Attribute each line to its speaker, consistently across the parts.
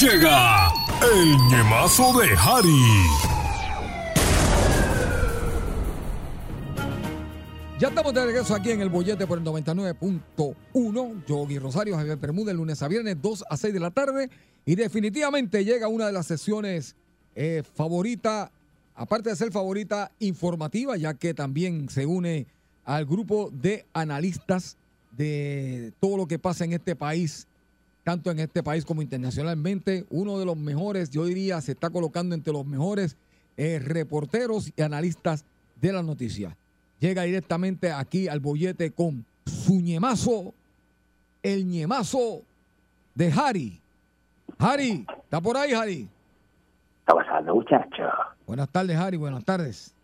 Speaker 1: Llega el ñemazo de Harry.
Speaker 2: Ya estamos de regreso aquí en el bollete por el 99.1. Yogi Rosario, Javier Bermúdez, lunes a viernes, 2 a 6 de la tarde. Y definitivamente llega una de las sesiones eh, favorita, aparte de ser favorita, informativa, ya que también se une al grupo de analistas de todo lo que pasa en este país, tanto en este país como internacionalmente. Uno de los mejores, yo diría, se está colocando entre los mejores eh, reporteros y analistas de la noticia llega directamente aquí al bollete con su ñemazo, el ñemazo de Harry. Harry, ¿está por ahí, Harry?
Speaker 3: está pasando, muchacho?
Speaker 2: Buenas tardes, Harry, buenas tardes.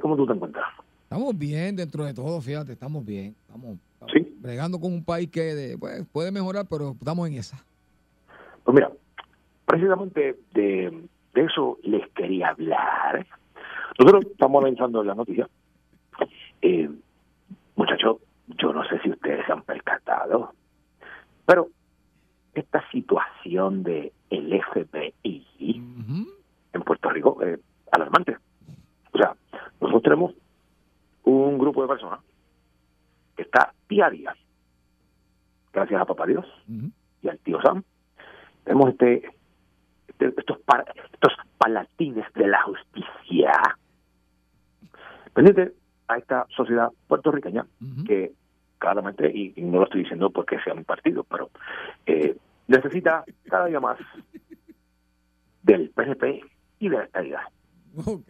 Speaker 3: Cómo tú te encuentras.
Speaker 2: Estamos bien dentro de todo, fíjate, estamos bien. Estamos. Bregando con un país que de- pues, puede mejorar, pero estamos en esa.
Speaker 3: Pues mira, precisamente de, de eso les quería hablar. Nosotros estamos analizando la noticia. Eh, muchachos, yo no sé si ustedes se han percatado, pero esta situación de el FBI
Speaker 2: Ujú.
Speaker 3: en Puerto Rico es alarmante. O sea, nosotros tenemos un grupo de personas está día a día, gracias a Papá Dios y al tío Sam, tenemos este, este- estos, par- estos palatines de la justicia. Pendiente a esta sociedad puertorriqueña que claramente, y, y no lo estoy diciendo porque sea mi partido, pero eh, necesita cada día más del PNP y de la estabilidad.
Speaker 2: Ok.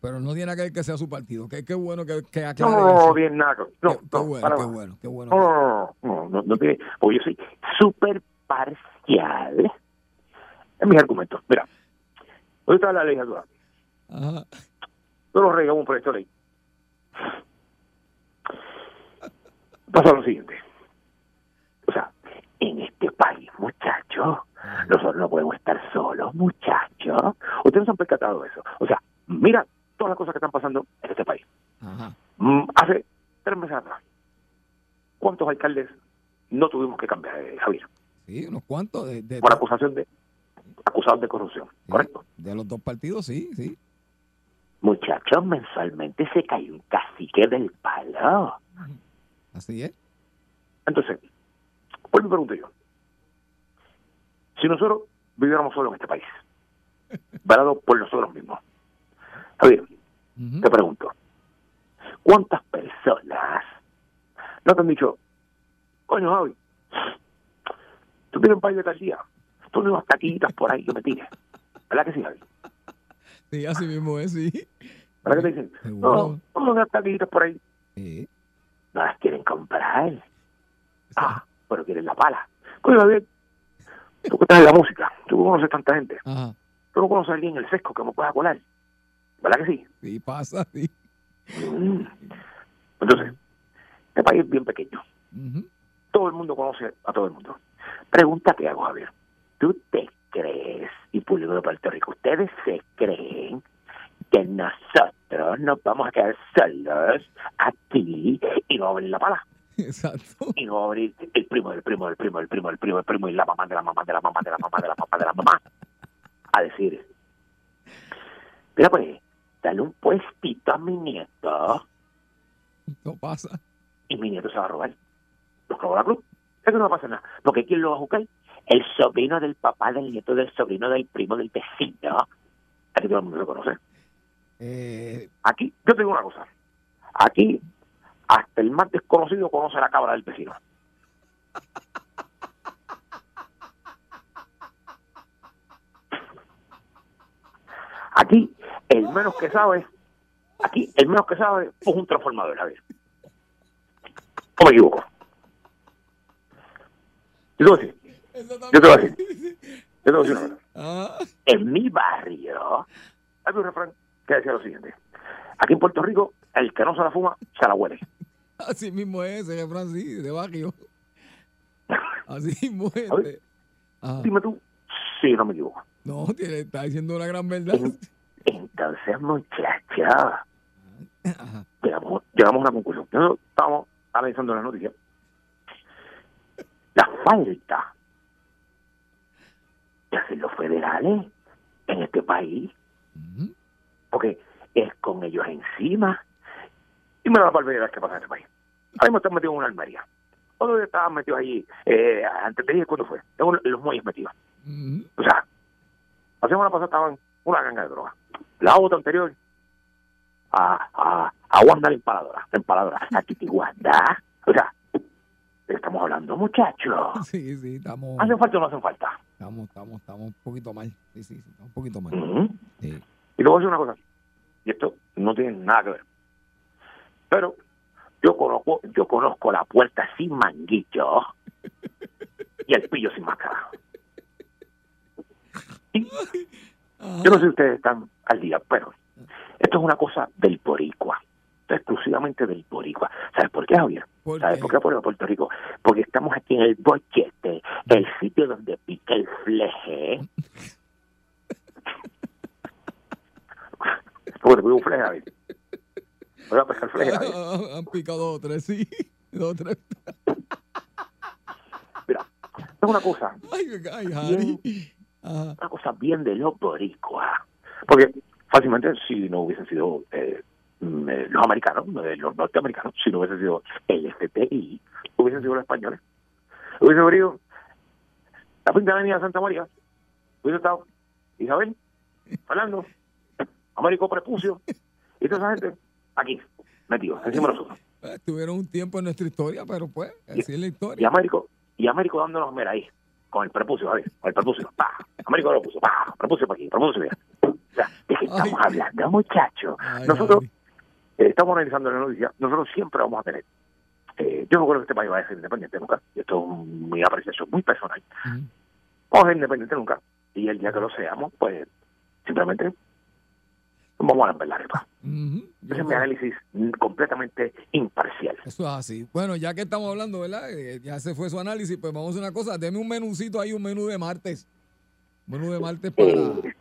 Speaker 2: Pero no tiene que ver que sea su partido. Qué, qué bueno que, que aclare
Speaker 3: No,
Speaker 2: eso.
Speaker 3: bien nada. No,
Speaker 2: Qué, qué
Speaker 3: no,
Speaker 2: bueno, qué bueno, qué bueno.
Speaker 3: No, no, no, tiene, porque yo soy súper parcial en mis argumentos. Mira, hoy está la legislatura.
Speaker 2: Ajá.
Speaker 3: Nosotros regamos un proyecto de ley. Pasa lo siguiente. O sea, en este país, muchachos, nosotros no podemos estar solos, muchachos. Ustedes no se han percatado de eso. O sea, mira todas las cosas que están pasando en este país.
Speaker 2: Ajá.
Speaker 3: Mm, Hace tres meses atrás, ¿cuántos alcaldes no tuvimos que cambiar, eh, Javier?
Speaker 2: Sí, unos cuantos de, de,
Speaker 3: Por acusación de acusados de corrupción,
Speaker 2: sí,
Speaker 3: ¿correcto?
Speaker 2: de los dos partidos, sí, sí.
Speaker 3: Muchachos, mensualmente se cae un cacique del palo.
Speaker 2: Así es.
Speaker 3: Entonces, pues me pregunto yo, si nosotros viviéramos solo en este país, varado por nosotros mismos, Javier,
Speaker 2: Ujú.
Speaker 3: te pregunto, ¿cuántas personas no te han dicho, coño, Javi, tú tienes un país de tal día, tú tienes unas taquitas por ahí que me tires? ¿Verdad que sí, Javi?
Speaker 2: Sí, así mismo es, sí.
Speaker 3: ¿Verdad que te dicen? No, no, unas taquitas por ahí.
Speaker 2: Sí.
Speaker 3: No las quieren comprar. Ah, pero quieren la pala. Coño, Javier, tú que estás en la música, tú conoces tanta gente,
Speaker 2: Ajá.
Speaker 3: tú no conoces a alguien en el sesco que me pueda colar. ¿Verdad que sí?
Speaker 2: Sí, pasa, sí.
Speaker 3: Mm. Entonces, este país es bien pequeño. Todo el mundo conoce a todo el mundo. Pregunta que hago, Javier. ¿Tú te crees, y público de Puerto Rico, ustedes se creen que nosotros nos vamos a quedar solos aquí y no abrir la pala?
Speaker 2: Exacto.
Speaker 3: y no abrir el primo del primo del primo del primo del primo del primo y la mamá de la mamá de la mamá de la mamá de la mamá de la mamá a decir mira pues dale un puestito a mi nieto.
Speaker 2: No pasa.
Speaker 3: y mi nieto se va a robar. Los robó la cruz. Eso no va a pasar nada. Porque ¿quién lo va a buscar? el sobrino del papá del nieto del sobrino del primo del vecino. Aquí todo el mundo lo conoce.
Speaker 2: Eh,
Speaker 3: aquí yo te digo una cosa. Aquí hasta el más desconocido conoce la cabra del vecino Aquí, el menos que sabe, aquí, el menos que sabe es un transformador, a ver. ¿O me equivoco? Yo te voy a decir, yo te voy a decir, una cosa.
Speaker 2: Ah,
Speaker 3: En mi barrio hay un refrán que decía lo siguiente. Aquí en Puerto Rico, el que no se la fuma, se la huele.
Speaker 2: así mismo es ese refrán, sí, de barrio. Así mismo es.
Speaker 3: Dime tú si no me equivoco.
Speaker 2: no, tiene, está diciendo una gran verdad.
Speaker 3: Entonces, muchacha,
Speaker 2: Ajá.
Speaker 3: llegamos, llegamos a una conclusión. Nosotros estábamos analizando la noticia. La falta de hacer los federales en este país, porque es con ellos encima. Y me da la barbaridad que pasa en este país. Ahora mismo están metidos en una almería. Otros estaban metidos allí, eh, antes de ir, ¿cuándo fue? Tengo los muelles metidos.
Speaker 2: Ujú.
Speaker 3: O sea, la semana pasada estaban una ganga de droga. La otra anterior, a, a, a Wanda la empaladora, la empaladora, a Titi Wanda. O sea, ¿de qué estamos hablando, muchachos?
Speaker 2: Sí, sí, estamos,
Speaker 3: ¿Hacen falta o no hacen falta?
Speaker 2: estamos, estamos, estamos un poquito mal. Sí, sí, estamos un poquito mal. Sí.
Speaker 3: Y luego voy a decir una cosa, y esto no tiene nada que ver. Pero yo conozco, yo conozco la puerta sin manguillo y el pillo sin máscara. Yo no sé si ustedes están al día, pero esto es una cosa del boricua. Exclusivamente del boricua. ¿Sabes por qué, Javier?
Speaker 2: ¿Por
Speaker 3: ¿Sabes
Speaker 2: qué?
Speaker 3: por qué por Puerto Rico? Porque estamos aquí en el bochete, el sitio donde pica el fleje. ¿Cómo te pido un fleje, Javier? Voy a pescar fleje, Javier.
Speaker 2: Ah, Han picado dos o tres, sí. Dos o tres.
Speaker 3: Mira, es una cosa,
Speaker 2: Ay, ay, Harry. Ajá.
Speaker 3: una cosa bien de los boricua. Porque fácilmente si no hubiesen sido eh, mm, eh, los americanos, eh, los norteamericanos, si no hubiesen sido el FPI, hubiesen sido los españoles. Hubiese venido la Quinta Avenida Santa María, hubiese estado Isabel, Fernando, Américo Prepucio, y toda esa gente aquí, metidos, encima de nosotros.
Speaker 2: Tuvieron un tiempo en nuestra historia, pero pues, así es la
Speaker 3: Y
Speaker 2: historia.
Speaker 3: Américo, y Américo dándonos, mira ahí, con el prepucio, Javier, con el prepucio, pa, Américo lo puso, pa, prepucio por aquí, prepucio allá. O sea, ¿de qué estamos
Speaker 2: Ay.
Speaker 3: hablando, muchachos? Nosotros eh, estamos analizando la noticia, nosotros siempre vamos a tener. eh, yo no creo que este país vaya a ser independiente nunca, y esto es mi apreciación muy personal.
Speaker 2: Ujú.
Speaker 3: Vamos a ser independientes nunca, y el día que lo seamos, pues simplemente vamos a ver la arepa. Ese es mi análisis completamente imparcial.
Speaker 2: Eso es así. Bueno, ya que estamos hablando, ¿verdad? Eh, Ya se fue su análisis, pues vamos a hacer una cosa. Deme un menucito ahí, un menú de martes. Un menú de martes para,
Speaker 3: Eh,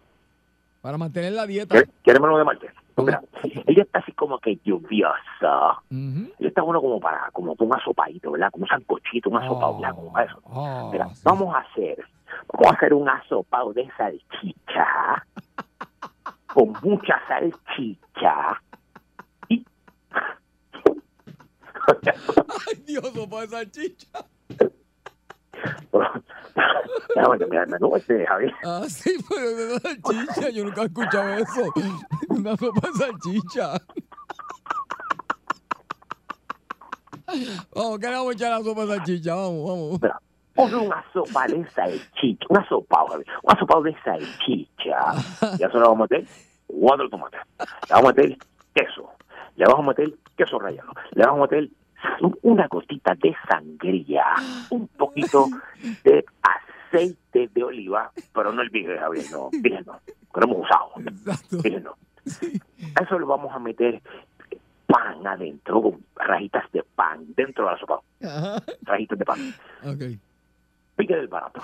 Speaker 2: para mantener la dieta.
Speaker 3: ¿Quieres menú de martes? Pues mira, el día está así como que lluvioso.
Speaker 2: Ujú.
Speaker 3: Y está bueno como para, como un asopadito, ¿verdad? Como un sancochito, un asopado, ¿verdad? Como para eso.
Speaker 2: Ah,
Speaker 3: Mira,
Speaker 2: sí.
Speaker 3: vamos a hacer, vamos a hacer un asopado de salchicha, con mucha salchicha. Y...
Speaker 2: Ay, Dios, sopa de salchicha.
Speaker 3: Terminar el menú este, Javier.
Speaker 2: Ah, sí, pero de salchicha. Yo nunca he escuchado eso. Una sopa de salchicha. Vamos, que le vamos a echar la sopa de salchicha. Vamos, vamos.
Speaker 3: Mira, hacer una sopa de salchicha, un asopado, Javier, un asopado de salchicha. Ya se lo vamos a meter cuatro tomates. Le vamos a meter queso. Le vamos a meter queso rallado. Le vamos a meter una gotita de sangría. Un poquito de aceite de oliva. Pero no el virgen, Javier, no. Virgen no. Que no hemos usado. Virgen no. Eso le vamos a meter pan adentro, con rajitas de pan dentro de la sopa. Rajitas de pan
Speaker 2: Ok.
Speaker 3: Pique del barato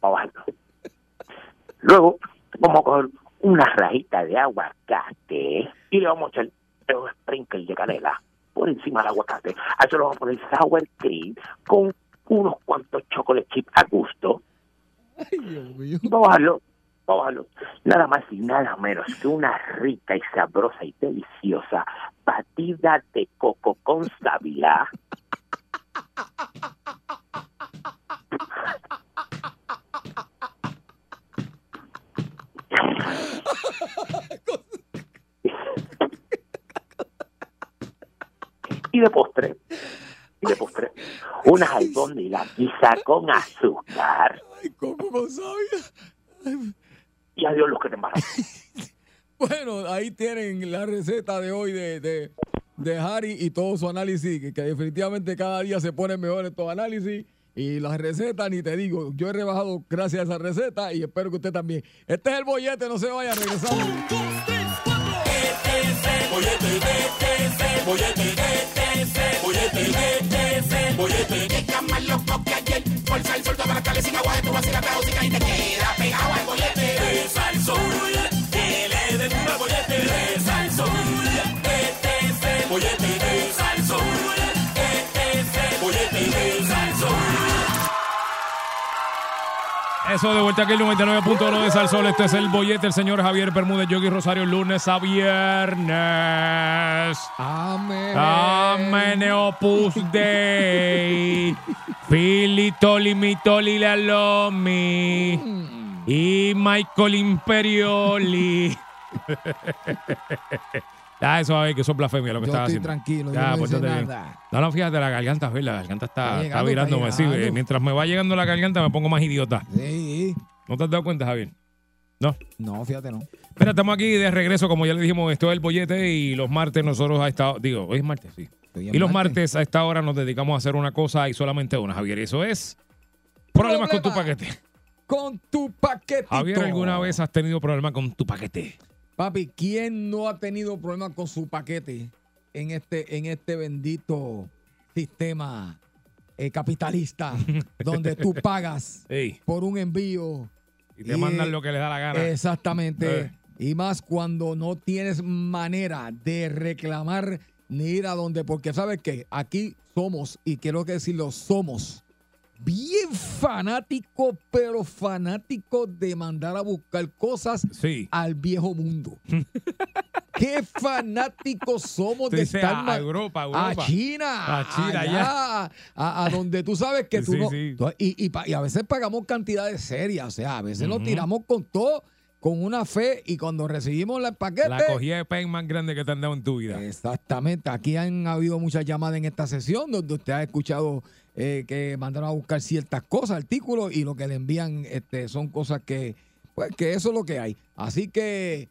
Speaker 3: para bajarlo. Luego vamos a coger una rajita de aguacate y le vamos a echar un sprinkle de canela por encima del aguacate. A eso le vamos a poner sour cream con unos cuantos chocolate chips a gusto
Speaker 2: Ay, Dios mío.
Speaker 3: y para bajarlo, para bajarlo, nada más y nada menos que una rica y sabrosa y deliciosa batida de coco con sábila. Y de postre, y de postre, unas albóndigas quizá con azúcar.
Speaker 2: Ay, coco con sabia.
Speaker 3: Y adiós los que te embarazan.
Speaker 2: Bueno, ahí tienen la receta de hoy de, de, de Harry y todo su análisis, que, que definitivamente cada día se ponen mejor estos análisis. Y las recetas, ni te digo, yo he rebajado gracias a esa receta y espero que usted también. Este es el bollete, no se vaya a regresar.
Speaker 4: Llega
Speaker 5: Eso de vuelta aquí el 99.1 de Salsol. Este es el bollete, el señor Javier Bermúdez, Yogi Rosario, lunes a viernes.
Speaker 2: Amén.
Speaker 5: Amén, Opus Dei. Filitoli, mitoli, la lomi. Y Michael Imperioli. Ah, eso a ver, que eso es blasfemia lo que
Speaker 2: Yo
Speaker 5: estás
Speaker 2: estoy
Speaker 5: haciendo.
Speaker 2: tranquilo, yo no
Speaker 5: pórtate bien.
Speaker 2: nada.
Speaker 5: No, no, fíjate, la garganta, la garganta está,
Speaker 2: Está
Speaker 5: está
Speaker 2: llegando,
Speaker 5: virándome.
Speaker 2: está
Speaker 5: sí,
Speaker 2: llegando.
Speaker 5: mientras me va llegando la garganta me pongo más idiota.
Speaker 2: Sí.
Speaker 5: ¿No te has dado cuenta, Javier? No.
Speaker 2: No, fíjate, no.
Speaker 5: Mira, estamos aquí de regreso, como ya le dijimos, esto es el bollete y los martes nosotros a esta digo, hoy es martes, sí.
Speaker 2: Estoy en
Speaker 5: Y los
Speaker 2: martes.
Speaker 5: a esta hora nos dedicamos a hacer una cosa y solamente una, Javier, y eso es problemas con tu paquete.
Speaker 2: Con tu paquetito.
Speaker 5: Javier, ¿alguna vez has tenido problemas con tu paquete?
Speaker 2: Papi, ¿quién no ha tenido problemas con su paquete en este, en este bendito sistema eh, capitalista donde tú pagas
Speaker 5: Ey,
Speaker 2: por un envío?
Speaker 5: y te mandan lo que les da la gana.
Speaker 2: Exactamente.
Speaker 5: Eh.
Speaker 2: Y más cuando no tienes manera de reclamar ni ir a donde, porque sabes que aquí somos, y quiero que decirlo, somos bien fanáticos, pero fanáticos de mandar a buscar cosas
Speaker 5: Sí.
Speaker 2: al viejo mundo. Qué fanáticos somos de estar
Speaker 5: a- Europa, a.
Speaker 2: China,
Speaker 5: A China,
Speaker 2: allá, a, a donde tú sabes que tú
Speaker 5: Sí,
Speaker 2: no. y, y y a veces pagamos cantidades serias, o sea, a veces nos
Speaker 5: Ujú.
Speaker 2: tiramos con todo, con una fe, y cuando recibimos el paquete.
Speaker 5: La cogida de pen más grande que te han dado en tu vida.
Speaker 2: Exactamente, aquí han habido muchas llamadas en esta sesión donde usted ha escuchado eh, que mandaron a buscar ciertas cosas, artículos, y lo que le envían este, son cosas que, pues, que eso es lo que hay. Así que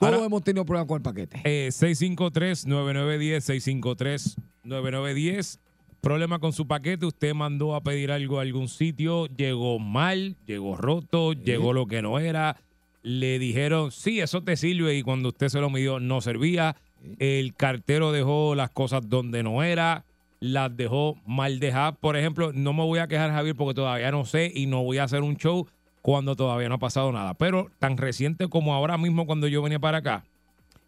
Speaker 2: todos
Speaker 5: Ahora-
Speaker 2: hemos tenido problemas con el paquete.
Speaker 5: Eh, 653-9910, 653-9910. Problema con su paquete, usted mandó a pedir algo a algún sitio, llegó mal, llegó roto, llegó lo que no era. Le dijeron, sí, eso te sirve y cuando usted se lo midió no servía. El cartero dejó las cosas donde no era, las dejó mal dejadas. Por ejemplo, no me voy a quejar, Javier, porque todavía no sé y no voy a hacer un show cuando todavía no ha pasado nada. Pero tan reciente como ahora mismo cuando yo venía para acá,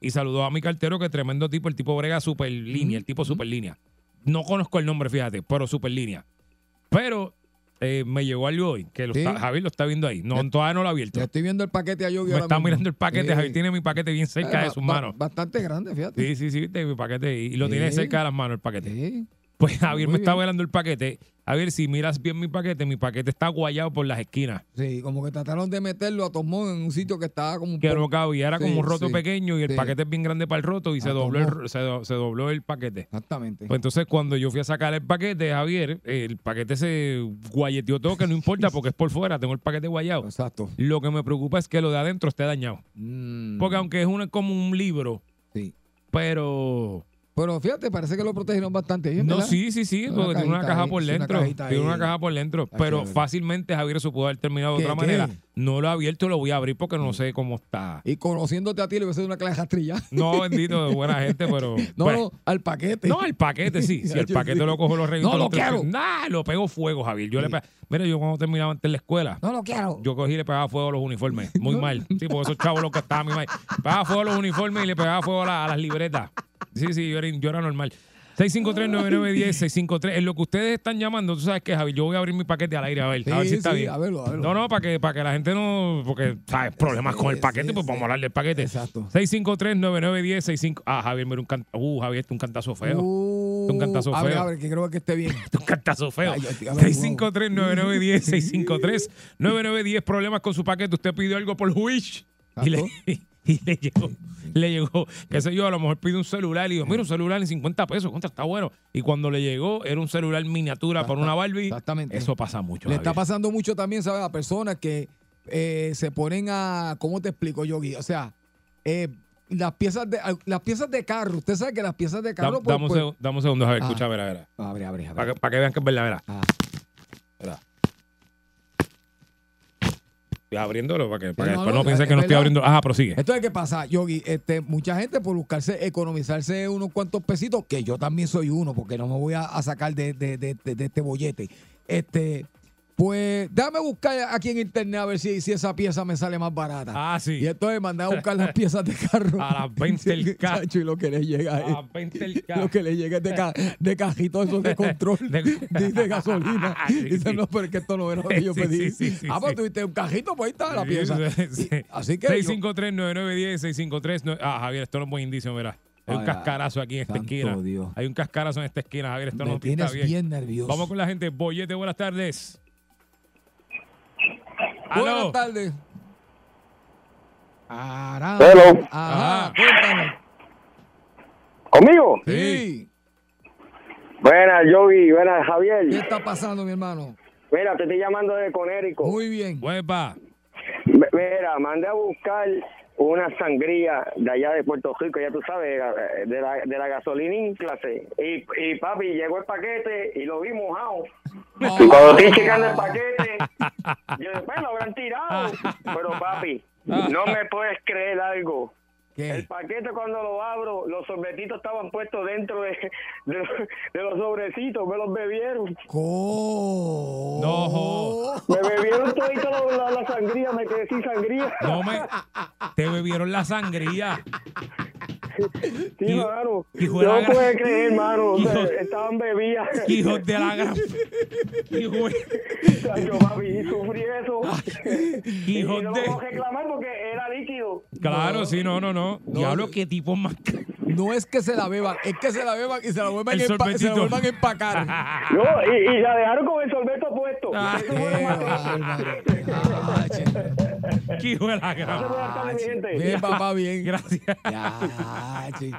Speaker 5: y saludó a mi cartero, que tremendo tipo, el tipo brega super línea, el tipo super línea. No conozco el nombre, fíjate, pero super línea. Pero eh, me llegó algo hoy, que lo
Speaker 2: Sí.
Speaker 5: está- Javier lo está viendo ahí. No, todavía no lo ha abierto.
Speaker 2: Le estoy viendo el paquete a Yogi
Speaker 5: Me está
Speaker 2: mismo.
Speaker 5: mirando el paquete,
Speaker 2: Sí.
Speaker 5: Javier tiene mi paquete bien cerca
Speaker 2: Eh,
Speaker 5: de sus manos.
Speaker 2: Bastante grande, fíjate.
Speaker 5: Sí, sí, sí, viste mi paquete y lo tiene cerca de las manos el paquete.
Speaker 2: Sí.
Speaker 5: Pues Javier
Speaker 2: Muy
Speaker 5: me está
Speaker 2: bien.
Speaker 5: velando el paquete. A ver, si miras bien mi paquete, mi paquete está guayado por las esquinas.
Speaker 2: Sí, como que trataron de meterlo a Tomón en un sitio que estaba como un
Speaker 5: Que no cabía, era
Speaker 2: Sí,
Speaker 5: como un roto
Speaker 2: sí,
Speaker 5: pequeño y el
Speaker 2: sí.
Speaker 5: paquete es bien grande para el roto y se
Speaker 2: Ah,
Speaker 5: dobló, el,
Speaker 2: tomó.
Speaker 5: se, do- se dobló el paquete.
Speaker 2: Exactamente.
Speaker 5: Pues entonces cuando yo fui a sacar el paquete, Javier, el paquete se guayeteó todo, que no importa porque es por fuera, tengo el paquete guayado.
Speaker 2: Exacto.
Speaker 5: Lo que me preocupa es que lo de adentro esté dañado.
Speaker 2: Mm,
Speaker 5: Porque aunque es una, como un libro,
Speaker 2: sí.
Speaker 5: pero...
Speaker 2: Pero fíjate, parece que lo protegieron bastante bien.
Speaker 5: No, sí, sí, sí,
Speaker 2: Una
Speaker 5: porque tiene una caja
Speaker 2: ahí,
Speaker 5: por
Speaker 2: una
Speaker 5: dentro.
Speaker 2: cajita
Speaker 5: Tiene una caja por dentro. Pero fácilmente Javier se pudo haber terminado de
Speaker 2: ¿Qué,
Speaker 5: otra
Speaker 2: qué?
Speaker 5: No lo he abierto, lo voy a abrir porque no sé cómo está.
Speaker 2: Y conociéndote a ti, le voy a hacer una clase de rastrilla.
Speaker 5: No, bendito, de buena gente, pero.
Speaker 2: No,
Speaker 5: pues,
Speaker 2: no, al paquete.
Speaker 5: No, el paquete sí. Si el
Speaker 2: Yo
Speaker 5: paquete
Speaker 2: sí.
Speaker 5: lo cojo, lo reviento.
Speaker 2: No lo quiero.
Speaker 5: Nah, lo pego fuego, Javier. Yo le Mira, yo cuando terminaba antes la escuela,
Speaker 2: No lo quiero.
Speaker 5: yo cogí y le pegaba fuego a los uniformes. Muy mal. Sí, porque esos chavos los que estaban mi madre. Pegaba fuego a los uniformes y le pegaba fuego a, la- a las libretas. Sí, sí, yo era, yo era normal. 653-9910, 653. En lo que ustedes están llamando, tú sabes que, Javi, yo voy a abrir mi paquete al aire a ver, a ver
Speaker 2: Sí,
Speaker 5: si está
Speaker 2: sí,
Speaker 5: bien.
Speaker 2: a verlo, a verlo.
Speaker 5: No, no, para que, para que la gente no. Porque, ¿sabes? Problemas con el
Speaker 2: Sí,
Speaker 5: paquete,
Speaker 2: sí,
Speaker 5: pues
Speaker 2: sí.
Speaker 5: vamos a hablar del paquete.
Speaker 2: Exacto.
Speaker 5: 653-9910, 65. Ah, Javier, mira un cantazo. Uh, Javier, un cantazo feo.
Speaker 2: Uh,
Speaker 5: un cantazo feo.
Speaker 2: abre, que creo que esté bien.
Speaker 5: un cantazo feo.
Speaker 2: Ay, ay, a ver,
Speaker 5: 653-9910, 653-9910, problemas con su paquete. Usted pidió algo por Wish y le, y le llegó, le llegó, qué sé yo, a lo mejor pide un celular y digo, mira, un celular en 50 pesos, contra, está bueno. Y cuando le llegó, era un celular miniatura por una Barbie.
Speaker 2: Exactamente.
Speaker 5: Eso pasa mucho.
Speaker 2: Le está pasando mucho también, ¿sabes? A personas que eh, se ponen a. ¿Cómo te explico, Yogi? O sea, eh, las piezas de las piezas de carro. Usted sabe que las piezas de
Speaker 5: Da-
Speaker 2: carro. pues,
Speaker 5: dame, un
Speaker 2: pues-
Speaker 5: dame un segundo, Javier,
Speaker 2: Ah.
Speaker 5: escucha, verá, verá.
Speaker 2: Abre, abre, abre.
Speaker 5: Para que, para que vean que es verdad, verá.
Speaker 2: Ah,
Speaker 5: abriéndolo para que, para que
Speaker 2: no,
Speaker 5: después
Speaker 2: no,
Speaker 5: no piensen
Speaker 2: es
Speaker 5: que no estoy abriendo. Ajá, prosigue.
Speaker 2: Entonces, ¿qué pasa, Yogi? Este, mucha gente por buscarse, economizarse unos cuantos pesitos, que yo también soy uno, porque no me voy a, a sacar de, de- de- de- de este bollete. Este, pues, déjame buscar aquí en internet a ver si, si esa pieza me sale más barata.
Speaker 5: Ah, sí.
Speaker 2: Y entonces mandé a buscar las piezas de carro.
Speaker 5: A las 20 el ca-
Speaker 2: Chacho, y lo que le llega
Speaker 5: A
Speaker 2: es.
Speaker 5: 20 el ca-
Speaker 2: Lo que le llega es de, ca- de cajito esos de control
Speaker 5: De-
Speaker 2: de, de gasolina.
Speaker 5: Sí,
Speaker 2: Dice,
Speaker 5: sí.
Speaker 2: no, pero es que esto no era lo que yo pedí.
Speaker 5: sí,
Speaker 2: ah, pues tuviste un cajito, pues ahí está la pieza. Y- Así que. yo-
Speaker 5: 653-9910, 653 Ah, Javier, esto no es buen indicio, mira. Hay un cascarazo aquí en esta esquina.
Speaker 2: Dios.
Speaker 5: Hay un cascarazo en esta esquina, Javier. Esto
Speaker 2: me
Speaker 5: no pinta
Speaker 2: tienes
Speaker 5: bien.
Speaker 2: bien, nervioso.
Speaker 5: Vamos con la gente. Bollete, buenas tardes.
Speaker 2: Buenas
Speaker 5: Aló.
Speaker 2: tardes. Arán.
Speaker 3: Hello.
Speaker 2: Ajá, cuéntanos.
Speaker 3: ¿Conmigo?
Speaker 2: Sí.
Speaker 3: Buenas, Yogi. Buenas, Javier.
Speaker 2: ¿Qué está pasando, mi hermano?
Speaker 3: Mira, te estoy llamando de Conérico.
Speaker 2: Muy bien.
Speaker 5: Huepa.
Speaker 3: M- Mira, mandé a buscar una sangría de allá de Puerto Rico, ya tú sabes, de la, de la gasolina clase. Y, y papi, llegó el paquete y lo vi mojado. Y cuando estoy checando el paquete, yo bueno, lo habrán tirado. Pero papi, no me puedes creer algo. El paquete cuando lo abro, los sorbetitos estaban puestos dentro de, de, los- de los sobrecitos, me los bebieron.
Speaker 2: ¿Cómo?
Speaker 5: No.
Speaker 3: Me bebieron todo la, la sangría, me quedé sin sangría.
Speaker 5: No me. Te bebieron la sangría.
Speaker 3: Sí,
Speaker 5: Hijo-
Speaker 3: mano.
Speaker 5: hijo
Speaker 3: Yo
Speaker 5: de la
Speaker 3: no
Speaker 5: gran-
Speaker 3: puedo creer, mano. O sea,
Speaker 5: Hijo-
Speaker 3: estaban bebidas.
Speaker 5: Hijos de la gran. Hijo
Speaker 3: Yo, papi, sufrí eso. y
Speaker 5: Hijos
Speaker 3: no
Speaker 5: de-
Speaker 3: puedo reclamar porque era líquido.
Speaker 5: Claro, sí, no, no, no. Diablo, qué tipo más.
Speaker 2: No es que se la beban, es que se la beban y se la vuelvan, empa- se la vuelvan a empacar.
Speaker 3: No, y, y la dejaron con el sorbeto puesto.
Speaker 5: Ah.
Speaker 2: Qué.
Speaker 5: Hijo de la gran.
Speaker 2: Bien, papá, bien.
Speaker 5: Gracias.
Speaker 2: Ya, che.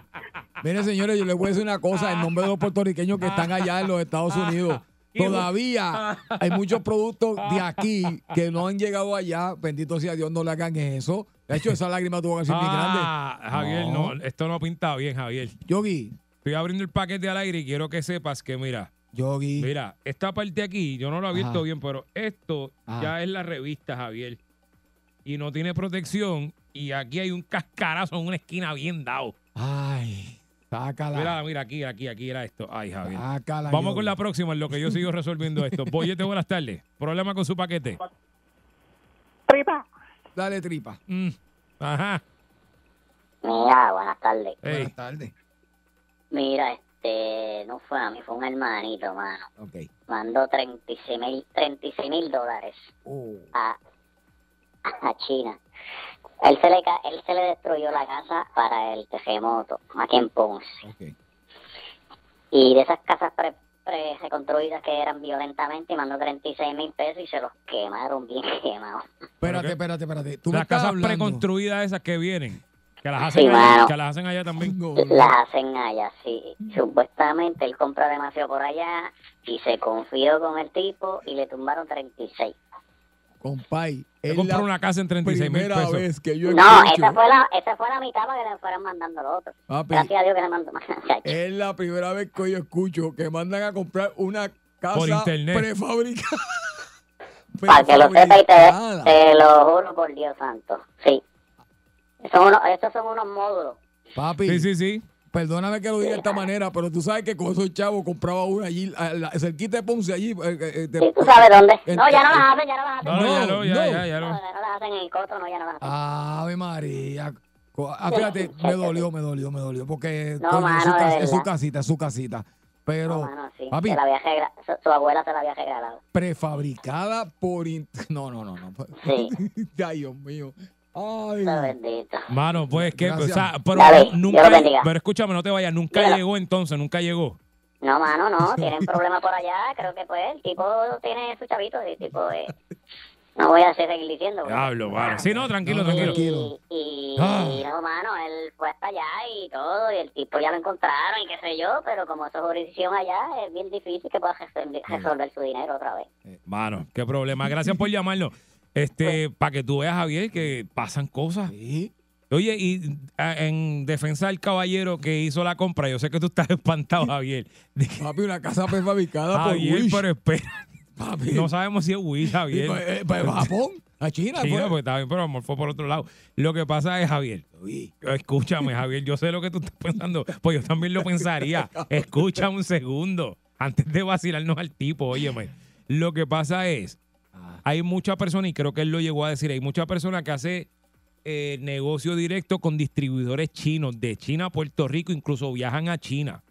Speaker 2: Miren, señores, yo les voy a decir una cosa en nombre de los puertorriqueños que están allá en los Estados Unidos. Todavía hay muchos productos de aquí que no han llegado allá. Bendito sea Dios, no le hagan eso. De hecho, esa lágrima tuvo que ser bien grande.
Speaker 5: Ah, Javier, no. esto no pinta bien, Javier.
Speaker 2: Yogi,
Speaker 5: Estoy abriendo el paquete al aire y quiero que sepas que, mira,
Speaker 2: Yogi.
Speaker 5: mira, esta parte aquí, yo no lo he abierto
Speaker 2: Ajá.
Speaker 5: bien, pero esto
Speaker 2: Ajá.
Speaker 5: ya es la revista, Javier. Y no tiene protección. Y aquí hay un cascarazo en una esquina bien dado.
Speaker 2: Ay, sácala.
Speaker 5: Mira, mira, aquí, aquí, aquí era esto. Ay, Javier.
Speaker 2: sácala,
Speaker 5: Vamos con la próxima, en lo que yo sigo resolviendo esto. Boyete, buenas tardes. Problema con su paquete.
Speaker 2: Dale tripa.
Speaker 5: Mm, Ajá.
Speaker 6: Mira, buenas tardes.
Speaker 2: Buenas tardes.
Speaker 6: Mira, este, no fue a mí, fue un hermanito, mano.
Speaker 2: Ok.
Speaker 6: Mandó 36 mil 36 mil dólares
Speaker 2: Oh.
Speaker 6: a, a China. Él se, le, él se le destruyó la casa para el terremoto, aquí en Ponce. Y de esas casas pre, pre- reconstruidas que eran violentamente, mandó 36 mil pesos y se los quemaron bien quemados.
Speaker 2: Espérate, espérate, espérate. Tú
Speaker 5: Las casas
Speaker 2: hablando.
Speaker 5: preconstruidas esas que vienen. Que las
Speaker 6: Sí,
Speaker 5: hacen, allá, que las hacen allá también.
Speaker 6: Las hacen allá, sí. Supuestamente él compra demasiado por allá y se confió con el tipo y le tumbaron 36.
Speaker 2: Compay.
Speaker 5: Compro
Speaker 2: la
Speaker 5: una casa en 36 mil
Speaker 2: primera
Speaker 5: pesos.
Speaker 2: vez que yo
Speaker 6: No,
Speaker 2: escucho.
Speaker 6: esa fue la, esa fue la mitad para que le fueran mandando los otros.
Speaker 2: Papi.
Speaker 6: Gracias a Dios que le mandó más.
Speaker 2: Es la primera vez que yo escucho que mandan a comprar una casa
Speaker 5: Por internet.
Speaker 2: prefabricada.
Speaker 6: Para que lo sepa y te, te lo juro por Dios santo. Sí. Son unos, estos son unos módulos.
Speaker 2: Papi,
Speaker 5: Sí, sí, sí.
Speaker 2: Perdóname que lo diga de esta manera, pero tú sabes que con esos chavos compraba una allí, a la- cerquita de Ponce, allí. eh, eh, eh, de-
Speaker 6: Sí, tú sabes dónde.
Speaker 2: en-
Speaker 6: No, ya no las hacen, ya no las hacen.
Speaker 5: No, no, ya
Speaker 2: No,
Speaker 5: no, ya,
Speaker 2: no.
Speaker 5: ya, ya
Speaker 6: No,
Speaker 5: no.
Speaker 6: ya no las hacen en el coto, no, ya no las hacen.
Speaker 2: Ave María. Ah, fíjate, me dolió, me dolió, me dolió, porque
Speaker 6: No,
Speaker 2: coño, es, su
Speaker 6: mano,
Speaker 2: es su casita, es su casita. Pero,
Speaker 6: No, mano, sí.
Speaker 2: papi,
Speaker 6: Se la había regra- su, su abuela se la había regalado.
Speaker 2: prefabricada por... No, no, no, no.
Speaker 6: Sí.
Speaker 2: Ay, Dios mío. Ay.
Speaker 6: Bendito.
Speaker 5: Mano, pues que, o sea, pero nunca, pero escúchame, no te vayas, nunca
Speaker 6: Dígalo.
Speaker 5: llegó entonces, nunca llegó.
Speaker 6: No, mano, no, tienen problemas por allá. Creo que pues el tipo tiene su chavito. El tipo, eh, no voy a seguir diciendo.
Speaker 5: Diablo, mano. Sí, no, tranquilo,
Speaker 2: No,
Speaker 5: tranquilo.
Speaker 2: tranquilo.
Speaker 6: Y, y,
Speaker 5: Ah.
Speaker 6: y no, mano, él fue hasta allá y todo, y el tipo ya lo encontraron y qué sé yo, pero como eso es jurisdicción allá, es bien difícil que pueda resolver, resolver su dinero otra vez.
Speaker 5: Mano, qué problema. Gracias por llamarnos. Este, para que tú veas, Javier, que pasan cosas.
Speaker 2: Sí.
Speaker 5: Oye, y a- en defensa del caballero que hizo la compra, yo sé que tú estás espantado, Javier.
Speaker 2: Papi, una casa prefabricada por
Speaker 5: Javier,
Speaker 2: Wish.
Speaker 5: pero espera.
Speaker 2: Papi.
Speaker 5: No sabemos si es Wii,
Speaker 2: Y,
Speaker 5: Javier.
Speaker 2: pues, eh, pues, Japón, a China.
Speaker 5: Sí,
Speaker 2: fue.
Speaker 5: pues está bien, pero a lo mejor fue por otro lado. Lo que pasa es, Javier, escúchame, Javier, yo sé lo que tú estás pensando, pues yo también lo pensaría. Escucha un segundo, antes de vacilarnos al tipo, óyeme. Lo que pasa es, hay mucha persona, y creo que él lo llegó a decir, hay mucha persona que hace eh, negocio directo con distribuidores chinos, de China a Puerto Rico, incluso viajan a China.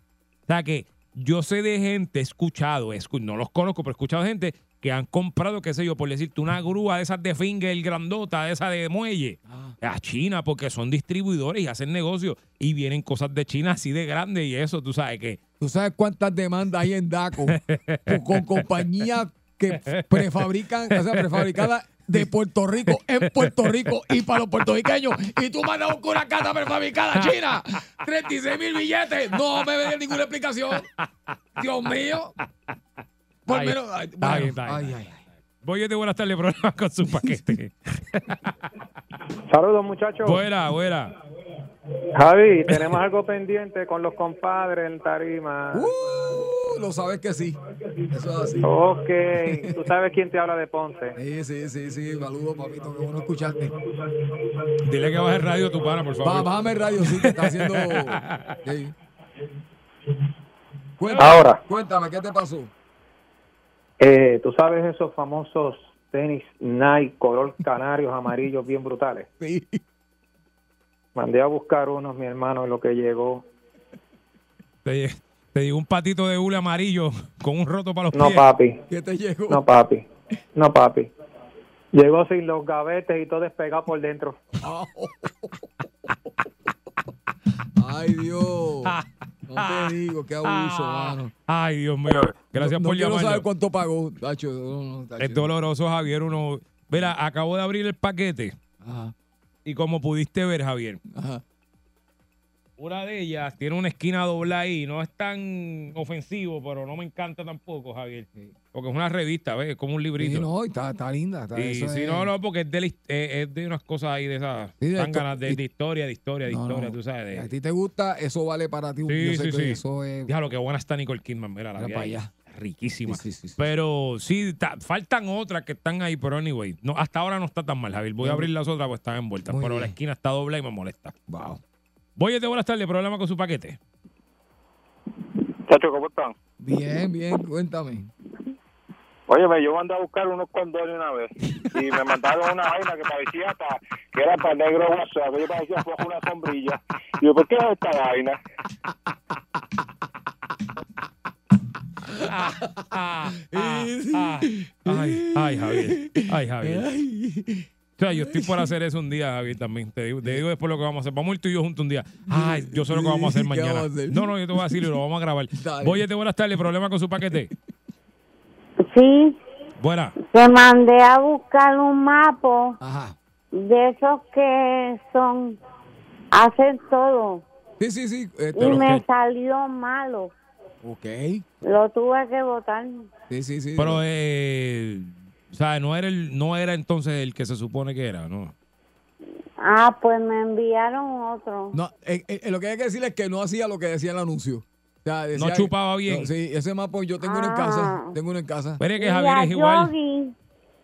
Speaker 5: O sea que yo sé de gente, he escuchado, escu- no los conozco, pero he escuchado gente que han comprado, qué sé yo, por decirte, una grúa de esas de finger grandota, de esa de muelle, a China, porque son distribuidores y hacen negocio. Y vienen cosas de China así de grandes y eso, tú sabes que.
Speaker 2: ¿Tú sabes cuántas demandas hay en DACO con, con compañías que prefabrican, o sea, prefabricadas de Puerto Rico en Puerto Rico y para los puertorriqueños? Y tú mandas una casa prefabricada a China, 36 mil billetes. No me den ninguna explicación. Dios mío. Por
Speaker 5: Ay,
Speaker 2: menos. ay, bueno, ay, ay,
Speaker 5: bien. Voy de buenas tardes, problema con su paquete.
Speaker 7: Saludos muchachos.
Speaker 5: Buena, buena.
Speaker 7: Javi, tenemos algo pendiente con los compadres en Tarima.
Speaker 2: Uh, lo sabes que sí. Eso es así.
Speaker 7: Ok, tú sabes quién te habla de Ponce.
Speaker 2: Sí, sí, sí, sí. Saludos, papito. Qué bueno escucharte.
Speaker 5: Dile que baje el radio a tu pana, por
Speaker 2: Va,
Speaker 5: favor.
Speaker 2: bájame el radio, sí, que está haciendo. Cuéntame,
Speaker 7: Ahora.
Speaker 2: Cuéntame, ¿qué te pasó?
Speaker 7: Eh, tú sabes esos famosos tenis Nike color canarios amarillos bien brutales.
Speaker 2: Sí.
Speaker 7: Mandé a buscar unos, mi hermano, en lo que llegó.
Speaker 5: Te, te digo un patito de hule amarillo con un roto para los
Speaker 7: No,
Speaker 5: pies.
Speaker 7: papi.
Speaker 2: ¿Qué te llegó?
Speaker 7: No, papi. No, papi. Llegó sin los gavetes y todo despegado por dentro.
Speaker 2: Ay, Dios. No te digo, qué abuso, mano.
Speaker 5: Ay, Dios mío. Gracias
Speaker 2: no
Speaker 5: por
Speaker 2: quiero
Speaker 5: llamarnos.
Speaker 2: saber cuánto pagó, Tacho. No, no, Tacho.
Speaker 5: Es doloroso, Javier. Uno. Mira, acabo de abrir el paquete
Speaker 2: Ajá,
Speaker 5: y como pudiste ver, Javier,
Speaker 2: ajá.
Speaker 5: una de ellas tiene una esquina doble ahí. No es tan ofensivo, pero no me encanta tampoco, Javier. Porque es una revista, ¿ves? Es como un librito.
Speaker 2: Sí, no, y está, está linda. Está,
Speaker 5: Y
Speaker 2: es-
Speaker 5: no, no, porque es de, eh, es de unas cosas ahí de esas
Speaker 2: Sí, de
Speaker 5: tan
Speaker 2: esto-
Speaker 5: ganas de, historia, de historia, de
Speaker 2: No,
Speaker 5: historia,
Speaker 2: no.
Speaker 5: tú sabes.
Speaker 2: A
Speaker 5: De,
Speaker 2: ti te gusta, eso vale para ti.
Speaker 5: Sí,
Speaker 2: Yo sé
Speaker 5: sí,
Speaker 2: que
Speaker 5: sí.
Speaker 2: Eso es.
Speaker 5: Que buena está Nicole Kidman, mira la
Speaker 2: Mira
Speaker 5: vi
Speaker 2: pa'
Speaker 5: ahí.
Speaker 2: allá.
Speaker 5: Riquísima.
Speaker 2: Sí, sí, sí, sí.
Speaker 5: Pero sí, ta- faltan otras que están ahí, pero anyway. No, hasta ahora no está tan mal, Javier. Voy a abrir las otras, pues están envueltas.
Speaker 2: Muy
Speaker 5: Pero la esquina está doble y me molesta.
Speaker 2: Wow.
Speaker 5: Voy a buenas tardes, problema con su paquete.
Speaker 8: Chacho, ¿cómo están?
Speaker 2: Bien, bien, cuéntame.
Speaker 8: Óyeme, yo mandé a buscar unos condones una vez y me mandaron una vaina que parecía pa- que era para negro WhatsApp, que parecía una sombrilla. Y yo, ¿por qué es esta vaina?
Speaker 5: Ah, Ay, ay, Javier. Ay, Javier. O sea, yo estoy por hacer eso un día, Javier, también. Te digo, te digo después lo que vamos a hacer. Vamos a ir tú y yo juntos un día. Ay, yo sé lo que vamos a hacer
Speaker 2: ¿Qué
Speaker 5: mañana.
Speaker 2: vamos a hacer?
Speaker 5: No, no, yo te voy a decir y lo vamos a grabar. Voy a buenas tardes, problema con su paquete.
Speaker 9: Sí,
Speaker 5: Buena.
Speaker 9: te mandé a buscar un mapa
Speaker 2: Ajá.
Speaker 9: de esos que son, hacen todo.
Speaker 2: Sí, sí, sí. este,
Speaker 9: Y me
Speaker 5: que-
Speaker 9: salió malo.
Speaker 2: Ok.
Speaker 9: Lo tuve que botar.
Speaker 2: Sí, sí, sí.
Speaker 5: Pero, eh, o sea, no era, el, no era entonces el que se supone que era, ¿no?
Speaker 9: Ah, pues me enviaron otro.
Speaker 2: No, eh, eh, lo que hay que decirle es que no hacía lo que decía el anuncio. O sea, decía
Speaker 5: No chupaba bien.
Speaker 2: no, sí, ese mapa yo tengo uno en casa.
Speaker 9: Ah.
Speaker 2: Tengo uno en casa.
Speaker 5: Que
Speaker 9: y
Speaker 5: Javier
Speaker 9: a
Speaker 5: es igual.
Speaker 9: Yogi,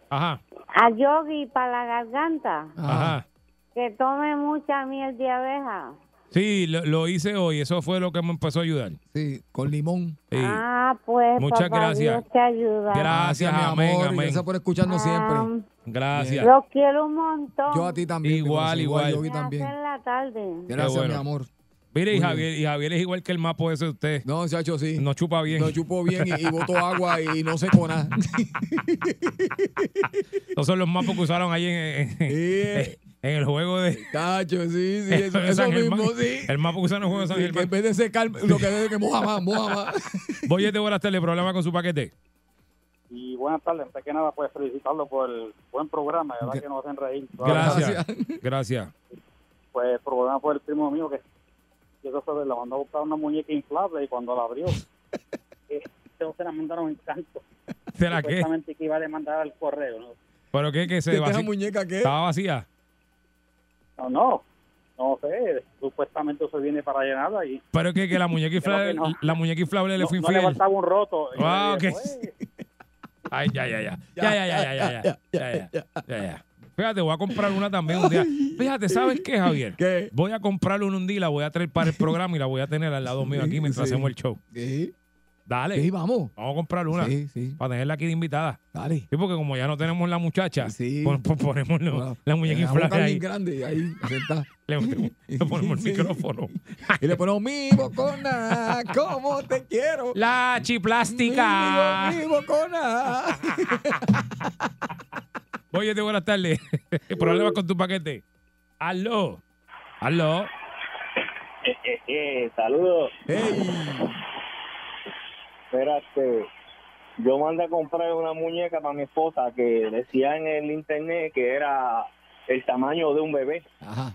Speaker 5: Ajá,
Speaker 9: a Yogi para la garganta,
Speaker 5: ajá.
Speaker 9: que tome mucha miel de abeja.
Speaker 5: Sí, lo, lo hice hoy. Eso fue lo que me empezó a ayudar.
Speaker 2: Sí, con limón.
Speaker 5: Sí.
Speaker 9: Ah, pues
Speaker 5: Muchas
Speaker 9: papá
Speaker 5: gracias.
Speaker 9: Dios te ayuda.
Speaker 5: Gracias,
Speaker 2: mi
Speaker 5: amén,
Speaker 2: amor. y
Speaker 5: amén.
Speaker 2: Gracias por escucharnos siempre.
Speaker 9: Ah,
Speaker 5: Gracias.
Speaker 9: Los quiero un montón.
Speaker 2: Yo a ti también.
Speaker 5: Igual, igual.
Speaker 2: Yogi
Speaker 9: Me
Speaker 2: también.
Speaker 9: hacen la tarde.
Speaker 2: Gracias,
Speaker 5: bueno.
Speaker 2: mi amor.
Speaker 5: Mire, y Javier, y Javier es igual que el mapo ese de usted.
Speaker 2: No, chacho, sí.
Speaker 5: No chupa bien.
Speaker 2: No chupó bien y, y botó agua y, no secó nada.
Speaker 5: Esos son los mapos que usaron ahí en, en-
Speaker 2: Sí.
Speaker 5: en el juego de.
Speaker 2: Chacho, sí, sí. Eso, eso mismo, sí.
Speaker 5: El mapa que usaron en el juego de San
Speaker 2: Sí, que en vez de secar, lo que debe que moja más, moja más.
Speaker 5: Voy a buenas tardes, problema con su paquete.
Speaker 8: Y buenas tardes, antes que nada, pues felicitarlo por el buen programa, de verdad que nos hacen reír.
Speaker 5: Gracias. Gracias.
Speaker 8: Pues el programa fue el primo mío que y eso fue, la mandó a buscar una muñeca inflable y cuando la abrió, eh, se la mandaron en canto.
Speaker 5: ¿Será qué?
Speaker 8: Que iba a demandar al correo, ¿no?
Speaker 5: ¿Pero qué? Que se
Speaker 2: ¿Qué
Speaker 5: vaci-
Speaker 2: muñeca qué?
Speaker 5: Estaba vacía.
Speaker 8: No, no, no sé, supuestamente eso viene para llenarla y
Speaker 5: Pero que, que la muñeca inflable,
Speaker 8: no.
Speaker 5: la muñeca inflable le
Speaker 8: no,
Speaker 5: fue
Speaker 8: no le
Speaker 5: infiel.
Speaker 8: faltaba un roto.
Speaker 5: Ah, ok.
Speaker 8: dije,
Speaker 5: Ay, ya, ya, ya. Ya, ya, ya, ya, ya, ya. Ya, ya, ya, ya. Fíjate, voy a comprar una también un día. Fíjate, ¿sabes qué, Javier?
Speaker 2: ¿Qué?
Speaker 5: Voy a comprar una un día y la voy a traer para el programa y la voy a tener al lado mío aquí mientras
Speaker 2: sí.
Speaker 5: hacemos el show.
Speaker 2: Sí,
Speaker 5: Dale.
Speaker 2: sí, vamos.
Speaker 5: Vamos a comprar una.
Speaker 2: Sí, sí.
Speaker 5: Para tenerla aquí de invitada.
Speaker 2: Dale.
Speaker 5: Sí, porque como ya no tenemos la muchacha,
Speaker 2: Sí.
Speaker 5: pon- pon- ponemos lo-
Speaker 2: Bueno,
Speaker 5: la muñeca
Speaker 2: Carlin
Speaker 5: ahí.
Speaker 2: grande ahí, sentada.
Speaker 5: Le, ponemos el micrófono.
Speaker 2: Y le ponemos mi bocona, ¿cómo te quiero?
Speaker 5: La chiplástica.
Speaker 2: Mi, mi bocona.
Speaker 5: Oye, te buenas tardes. Problemas con tu paquete. Aló. Aló.
Speaker 8: Eh, eh, eh, saludos.
Speaker 2: Ey,
Speaker 8: Espérate. Yo mandé a comprar una muñeca para mi esposa que decía en el internet que era el tamaño de un bebé
Speaker 2: Ajá.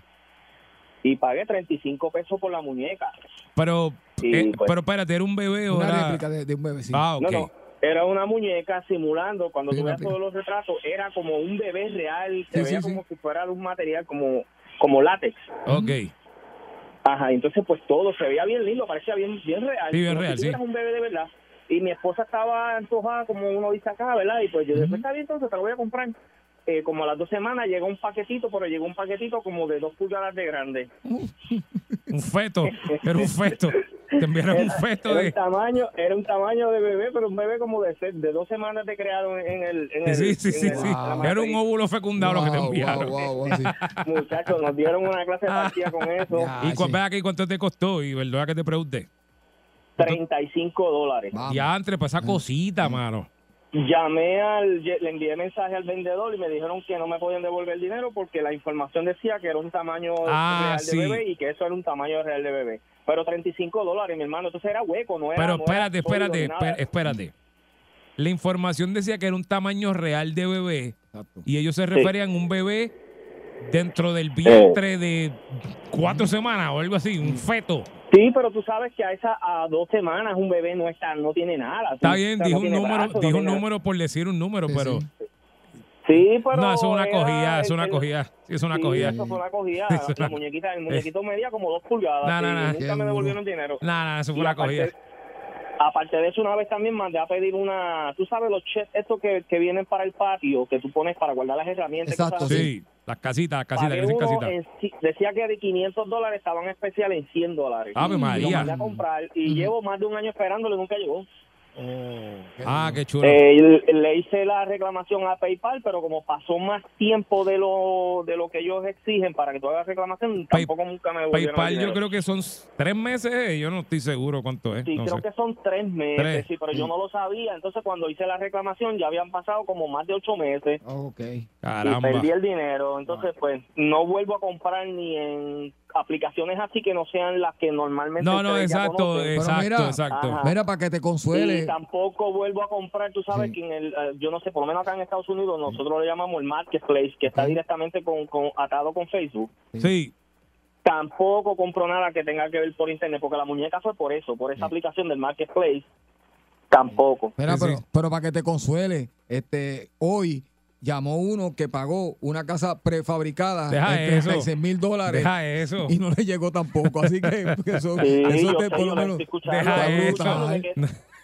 Speaker 8: y pagué 35 pesos por la muñeca.
Speaker 5: Pero, eh,
Speaker 8: pues.
Speaker 5: pero espérate, ¿era un bebé o
Speaker 2: Una
Speaker 5: era...?
Speaker 2: réplica de, de un bebé, sí.
Speaker 5: Ah, ok.
Speaker 8: No, no. Era una muñeca simulando, cuando
Speaker 2: Sí,
Speaker 8: tú veas todos los retratos, era como un bebé real, se
Speaker 2: Sí,
Speaker 8: veía
Speaker 2: sí, sí.
Speaker 8: como si fuera de un material como, como látex.
Speaker 5: Ok.
Speaker 8: Ajá, entonces pues todo se veía bien lindo, parecía bien, bien real.
Speaker 5: Sí, bien
Speaker 8: como
Speaker 5: real,
Speaker 8: si
Speaker 5: sí.
Speaker 8: un bebé de verdad. Y mi esposa estaba antojada, como uno dice acá, ¿verdad? Y pues yo después está bien, entonces te lo voy a comprar. Eh, como a las dos semanas llegó un paquetito, pero llegó un paquetito como de dos pulgadas de grande.
Speaker 5: Un feto. Era un feto. Te enviaron un feto
Speaker 8: Era
Speaker 5: de...
Speaker 8: un tamaño, era un tamaño de bebé, pero un bebé como de, de dos semanas de creado en el... En el
Speaker 5: Sí, sí,
Speaker 8: en
Speaker 5: sí,
Speaker 8: el-
Speaker 5: Era un óvulo fecundado lo que te enviaron.
Speaker 2: wow, wow, wow, sí.
Speaker 8: Muchachos, nos dieron una clase de partida con eso.
Speaker 2: Ya.
Speaker 5: ¿Y cu-
Speaker 2: sí.
Speaker 5: ve aquí cuánto te costó? Y verdad que te pregunté.
Speaker 8: 35 dólares.
Speaker 5: Ya entre para esa cosita, mano.
Speaker 8: Llamé al, le envié mensaje al vendedor y me dijeron que no me podían devolver el dinero porque la información decía que era un tamaño
Speaker 5: Ah,
Speaker 8: real
Speaker 5: sí.
Speaker 8: de bebé y que eso era un tamaño real de bebé. Pero 35 dólares, mi hermano, entonces era hueco, no era.
Speaker 5: Pero
Speaker 8: no era
Speaker 5: espérate,
Speaker 8: sólido
Speaker 5: espérate, espérate. La información decía que era un tamaño real de bebé
Speaker 2: Exacto.
Speaker 5: y ellos se referían a un bebé dentro del vientre de cuatro semanas o algo así, un feto.
Speaker 8: Sí, pero tú sabes que a esa a dos semanas un bebé no está, no tiene nada.
Speaker 5: Está
Speaker 8: O sea,
Speaker 5: bien,
Speaker 8: no
Speaker 5: dijo un número,
Speaker 8: brazos, no
Speaker 5: dijo un
Speaker 8: tiene nada.
Speaker 5: número por decir un número,
Speaker 2: Sí,
Speaker 5: pero
Speaker 2: sí.
Speaker 8: Sí, pero
Speaker 5: no, eso es una cogida, es una cogida, sí, es una
Speaker 8: sí,
Speaker 5: cogida.
Speaker 8: Eso fue una cogida. La
Speaker 5: una-
Speaker 8: muñequita, el muñequito medía como dos pulgadas.
Speaker 5: No, no,
Speaker 8: y
Speaker 5: no.
Speaker 8: Nunca me devolvieron dinero.
Speaker 5: No, no, eso fue una
Speaker 8: aparte-
Speaker 5: cogida.
Speaker 8: Aparte de eso, una vez también mandé a pedir una, tú sabes, los chefs estos que, que vienen para el patio, que tú pones para guardar las herramientas. y
Speaker 2: Exacto.
Speaker 5: Sí, las casitas, las casitas, que casitas.
Speaker 8: en decía que de 500 dólares estaban especial en 100 dólares.
Speaker 5: Ave
Speaker 8: Y
Speaker 5: María.
Speaker 8: Lo mandé a comprar y llevo más de un año esperándolo y nunca llegó.
Speaker 5: Ah, qué chulo.
Speaker 8: Eh, le- le hice la reclamación a PayPal, pero como pasó más tiempo de lo de lo que ellos exigen para que tú hagas reclamación,
Speaker 5: Pay-
Speaker 8: tampoco nunca me devolvieron el
Speaker 5: PayPal yo creo que son tres meses, eh, yo no estoy seguro cuánto es.
Speaker 8: Sí,
Speaker 5: no
Speaker 8: creo
Speaker 5: sé.
Speaker 8: que son tres meses,
Speaker 5: Tres.
Speaker 8: sí, pero yo no lo sabía. Entonces, cuando hice la reclamación, ya habían pasado como más de ocho meses
Speaker 2: Ok.
Speaker 8: y
Speaker 5: Caramba.
Speaker 8: perdí el dinero. Entonces, pues, no vuelvo a comprar ni en aplicaciones así que no sean las que normalmente
Speaker 5: No, no, exacto, exacto,
Speaker 2: mira,
Speaker 5: exacto.
Speaker 8: Ajá.
Speaker 2: Mira, para que te consuele.
Speaker 8: Y tampoco vuelvo a comprar, tú sabes
Speaker 2: Sí.
Speaker 8: que en el, eh, yo no sé, por lo menos acá en Estados Unidos nosotros le llamamos el marketplace, que está directamente con, con- atado con Facebook.
Speaker 5: Sí,
Speaker 8: Tampoco compro nada que tenga que ver por internet, porque la muñeca fue por eso, por esa aplicación del marketplace. Tampoco.
Speaker 2: Mira,
Speaker 5: Sí,
Speaker 2: pero,
Speaker 5: sí.
Speaker 2: pero para que te consuele, este, hoy llamó uno que pagó una casa prefabricada
Speaker 5: Deja eso.
Speaker 2: 36 mil dólares
Speaker 5: deja eso.
Speaker 2: y no le llegó tampoco. Así que eso,
Speaker 8: Sí,
Speaker 2: eso
Speaker 8: yo
Speaker 2: te
Speaker 8: sé,
Speaker 2: por lo
Speaker 8: me
Speaker 2: menos.
Speaker 5: Deja
Speaker 8: me
Speaker 5: eso.
Speaker 8: escuchando, me quedé-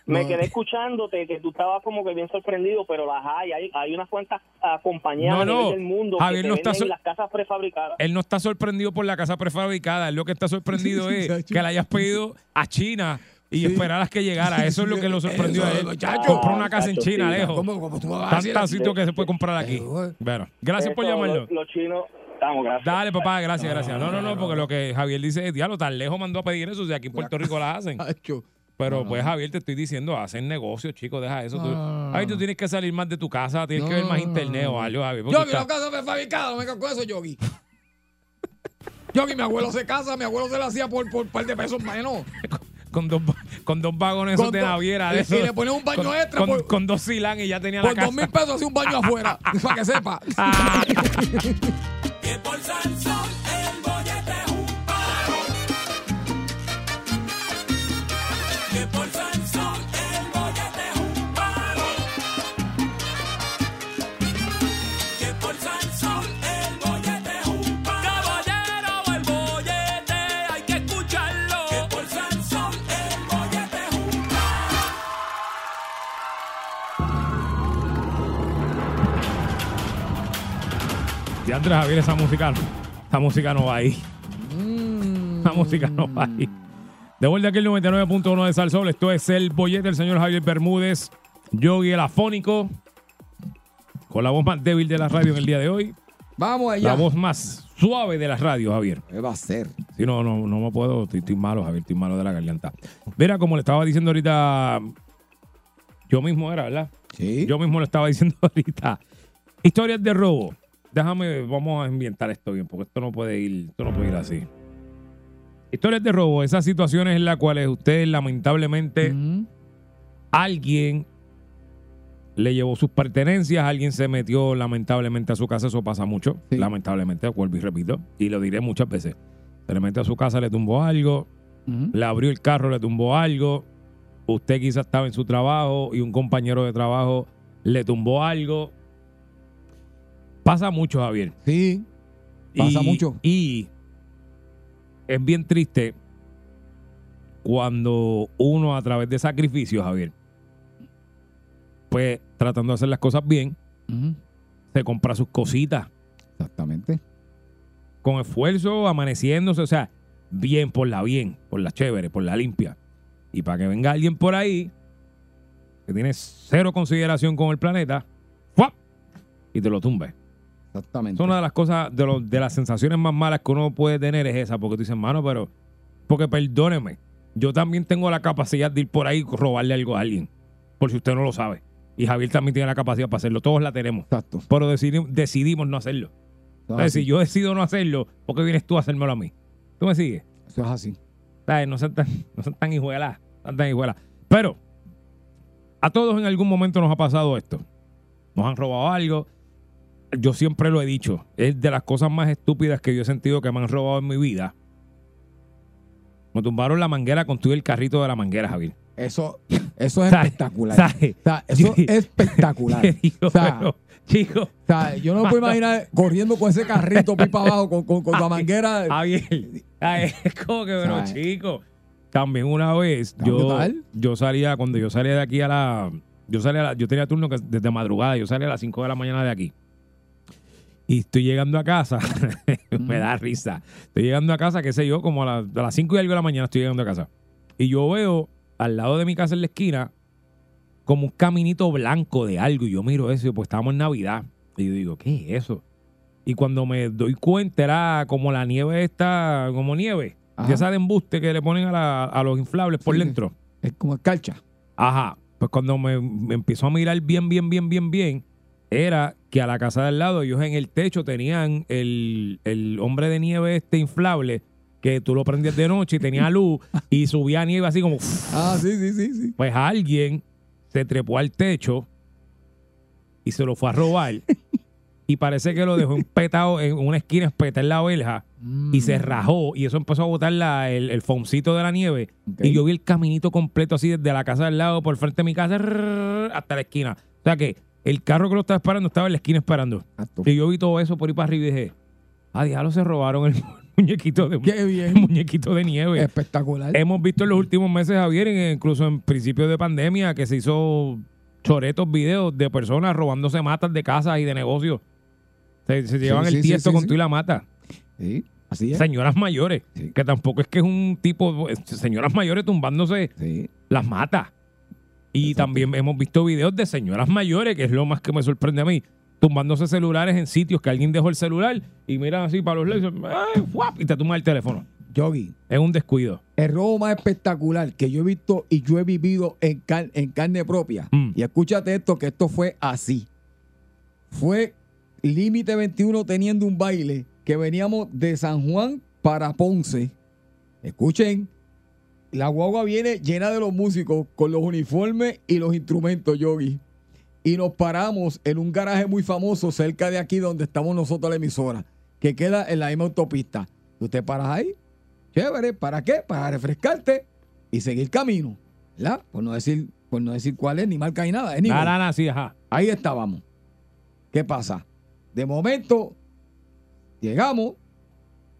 Speaker 8: Me
Speaker 2: No.
Speaker 8: quedé escuchándote que tú estabas como que bien sorprendido, pero las hay, hay, hay unas cuantas ah, compañías
Speaker 5: No, no,
Speaker 8: del mundo
Speaker 5: Javier
Speaker 8: que
Speaker 5: no está sol-
Speaker 8: las casas prefabricadas.
Speaker 5: Él no está sorprendido por la casa prefabricada, él lo que está sorprendido es que la hayas pedido a China y
Speaker 2: Sí.
Speaker 5: esperar a que llegara. Eso es lo que lo sorprendió a él.
Speaker 2: muchacho.
Speaker 5: Compró una casa en China, lejos.
Speaker 2: ¿Cómo, cómo tú vas a decir así?
Speaker 5: sitios que se puede comprar aquí.
Speaker 2: Pero,
Speaker 5: Bueno, gracias por llamarlo.
Speaker 8: Los, los chinos, estamos, gracias.
Speaker 5: Dale, papá, gracias, gracias. No, no, no, porque lo que Javier dice es, diablo, tan lejos mandó a pedir eso, si aquí en Puerto Rico la hacen. Pero pues, Javier, te estoy diciendo, hacen negocios, chicos, deja eso. Tú,
Speaker 2: No, no,
Speaker 5: ay, tú tienes que salir más de tu casa, tienes que ver más internet o algo, Javier.
Speaker 2: Yogi,
Speaker 5: está-
Speaker 2: la casa prefabricada, no me con eso, Yogi. Yogi, mi abuelo se casa, mi abuelo se la hacía por por un par de pesos menos.
Speaker 5: con, dos, con dos vagones
Speaker 2: Con
Speaker 5: de
Speaker 2: dos-
Speaker 5: naviera.
Speaker 2: y-
Speaker 5: de
Speaker 2: y
Speaker 5: esos.
Speaker 2: le ponen un baño
Speaker 5: con,
Speaker 2: extra
Speaker 5: Con,
Speaker 2: por-
Speaker 5: con dos silán y ya tenía
Speaker 2: Por
Speaker 5: la casa.
Speaker 2: dos mil pesos hacía un baño afuera, para que sepa.
Speaker 5: Andrés Javier, esa música, esa música no va ahí.
Speaker 2: Mm.
Speaker 5: Esa música no va ahí. De vuelta aquí el 99.1 de Salsol. Esto es el bollete del señor Javier Bermúdez. Yogi el afónico. Con la voz más débil de la radio en el día de hoy.
Speaker 2: Vamos allá.
Speaker 5: La voz más suave de la radio, Javier.
Speaker 2: ¿Qué va a ser?
Speaker 5: Sí, no, no, no me puedo. Estoy, estoy malo, Javier. Estoy malo de la garganta. Mira, como le estaba diciendo ahorita. Yo mismo era, ¿verdad?
Speaker 2: Sí.
Speaker 5: Yo mismo lo estaba diciendo ahorita. Historias de robo. Déjame, vamos a ambientar esto bien, porque esto no puede ir, esto no puede ir así. Historias de robo, esas situaciones en las cuales usted lamentablemente alguien le llevó sus pertenencias, alguien se metió lamentablemente a su casa, eso pasa mucho,
Speaker 2: Sí.
Speaker 5: lamentablemente, vuelvo y repito, y lo diré muchas veces. Se le metió a su casa, le tumbó algo, le abrió el carro, le tumbó algo, usted quizás estaba en su trabajo y un compañero de trabajo le tumbó algo. Pasa mucho, Javier.
Speaker 2: Sí. Pasa
Speaker 5: Y-
Speaker 2: mucho.
Speaker 5: Y es bien triste cuando uno a través de sacrificios, Javier, pues tratando de hacer las cosas bien, se compra sus cositas
Speaker 2: Exactamente.
Speaker 5: con esfuerzo, amaneciéndose, o sea, bien por la bien, por la chévere, por la limpia. Y para que venga alguien por ahí que tiene cero consideración con el planeta, ¡fuap! y te lo tumbe.
Speaker 2: Exactamente.
Speaker 5: Es una de las cosas, de, las sensaciones más malas que uno puede tener es esa, porque tú dices, mano, pero, porque perdóneme, yo también tengo la capacidad de ir por ahí y robarle algo a alguien, por si usted no lo sabe. Y Javier también tiene la capacidad para hacerlo, todos la tenemos,
Speaker 2: Exacto.
Speaker 5: pero decidi- decidimos no hacerlo.
Speaker 2: Es
Speaker 5: Entonces, si yo decido no hacerlo, ¿por qué vienes tú a hacérmelo a mí? ¿Tú me sigues?
Speaker 2: Eso es así.
Speaker 5: ¿Sabes? No sean tan, no sean tan hijuelas, tan, tan hijuelas. Pero a todos en algún momento nos ha pasado esto. Nos han robado algo. Yo siempre lo he dicho. Es de las cosas más estúpidas que yo he sentido que me han robado en mi vida. Me tumbaron la manguera con todo el carrito de la manguera, Javier.
Speaker 2: Eso, eso es espectacular.
Speaker 5: ¿Sabes?
Speaker 2: O sea, eso es espectacular.
Speaker 5: Digo,
Speaker 2: O sea,
Speaker 5: pero, chico,
Speaker 2: O sea, yo no me puedo imaginar corriendo con ese carrito para abajo con, con, con la manguera.
Speaker 5: Javier, es como que, pero
Speaker 2: ¿Sabes?
Speaker 5: chico. También una vez, yo, yo salía, cuando yo salía de aquí a la. Yo salía a la- yo tenía turno que desde madrugada, yo salía a las 5 de la mañana de aquí. Y estoy llegando a casa, me da risa. Estoy llegando a casa, qué sé yo, como a, la- a las 5 y algo de la mañana estoy llegando a casa. Y yo veo al lado de mi casa en la esquina como un caminito blanco de algo. Y yo miro eso, y pues estábamos en Navidad. Y yo digo, ¿qué es eso? Y cuando me doy cuenta era como la nieve esta, como nieve. De esa de embuste que le ponen a, la- a los inflables por
Speaker 2: Sí.
Speaker 5: dentro.
Speaker 2: Es como escarcha.
Speaker 5: Ajá. Pues cuando me, me empezó a mirar bien, bien, bien, bien, bien, era que a la casa de al lado ellos en el techo tenían el, el hombre de nieve este inflable que tú lo prendías de noche y tenía luz y subía nieve así como...
Speaker 2: Ah, sí, sí, sí, sí.
Speaker 5: Pues alguien se trepó al techo y se lo fue a robar. y parece que lo dejó empetado en una esquina, espetar en la verja. Y se
Speaker 2: Mm.
Speaker 5: rajó. Y eso empezó a botar la- el, el foamcito de la nieve. Y yo vi el caminito completo así desde la casa del lado, por frente de mi casa, hasta la esquina. O sea que el carro que lo estaba esperando estaba en la esquina esperando.
Speaker 2: Exacto.
Speaker 5: Y yo vi todo eso por ahí para arriba y dije, ah, diablo, se robaron el muñequito de,
Speaker 2: Qué
Speaker 5: el
Speaker 2: bien.
Speaker 5: muñequito de nieve.
Speaker 2: Espectacular.
Speaker 5: Hemos visto en los últimos meses, Javier, incluso en principios de pandemia, que se hizo choretos videos de personas robándose matas de casas y de negocios. Se, se llevan
Speaker 2: sí,
Speaker 5: el tiesto
Speaker 2: sí,
Speaker 5: con tú y la mata.
Speaker 2: Sí, así es.
Speaker 5: Señoras mayores, que tampoco es que es un tipo, señoras mayores tumbándose las matas. Y
Speaker 2: Exacto.
Speaker 5: también hemos visto videos de señoras mayores, que es lo más que me sorprende a mí, tumbándose celulares en sitios que alguien dejó el celular y miran así para los lados y te tumban el teléfono.
Speaker 2: Yogi,
Speaker 5: Es un descuido.
Speaker 2: el robo más espectacular que yo he visto y yo he vivido en, car- en carne propia.
Speaker 5: Mm.
Speaker 2: Y escúchate esto, que esto fue así. Fue Límite 21 teniendo un baile que veníamos de San Juan para Ponce. Escuchen, la guagua viene llena de los músicos con los uniformes y los instrumentos, Yogi. Y nos paramos en un garaje muy famoso cerca de aquí donde estamos nosotros la emisora, que queda en la misma autopista. Te paras ahí, chévere, ¿para qué? Para refrescarte y seguir camino, ¿verdad? Por no decir, por no decir cuál es, ni marca ni nada.
Speaker 5: nada, sí, ajá.
Speaker 2: Ahí estábamos. ¿Qué pasa? De momento, llegamos.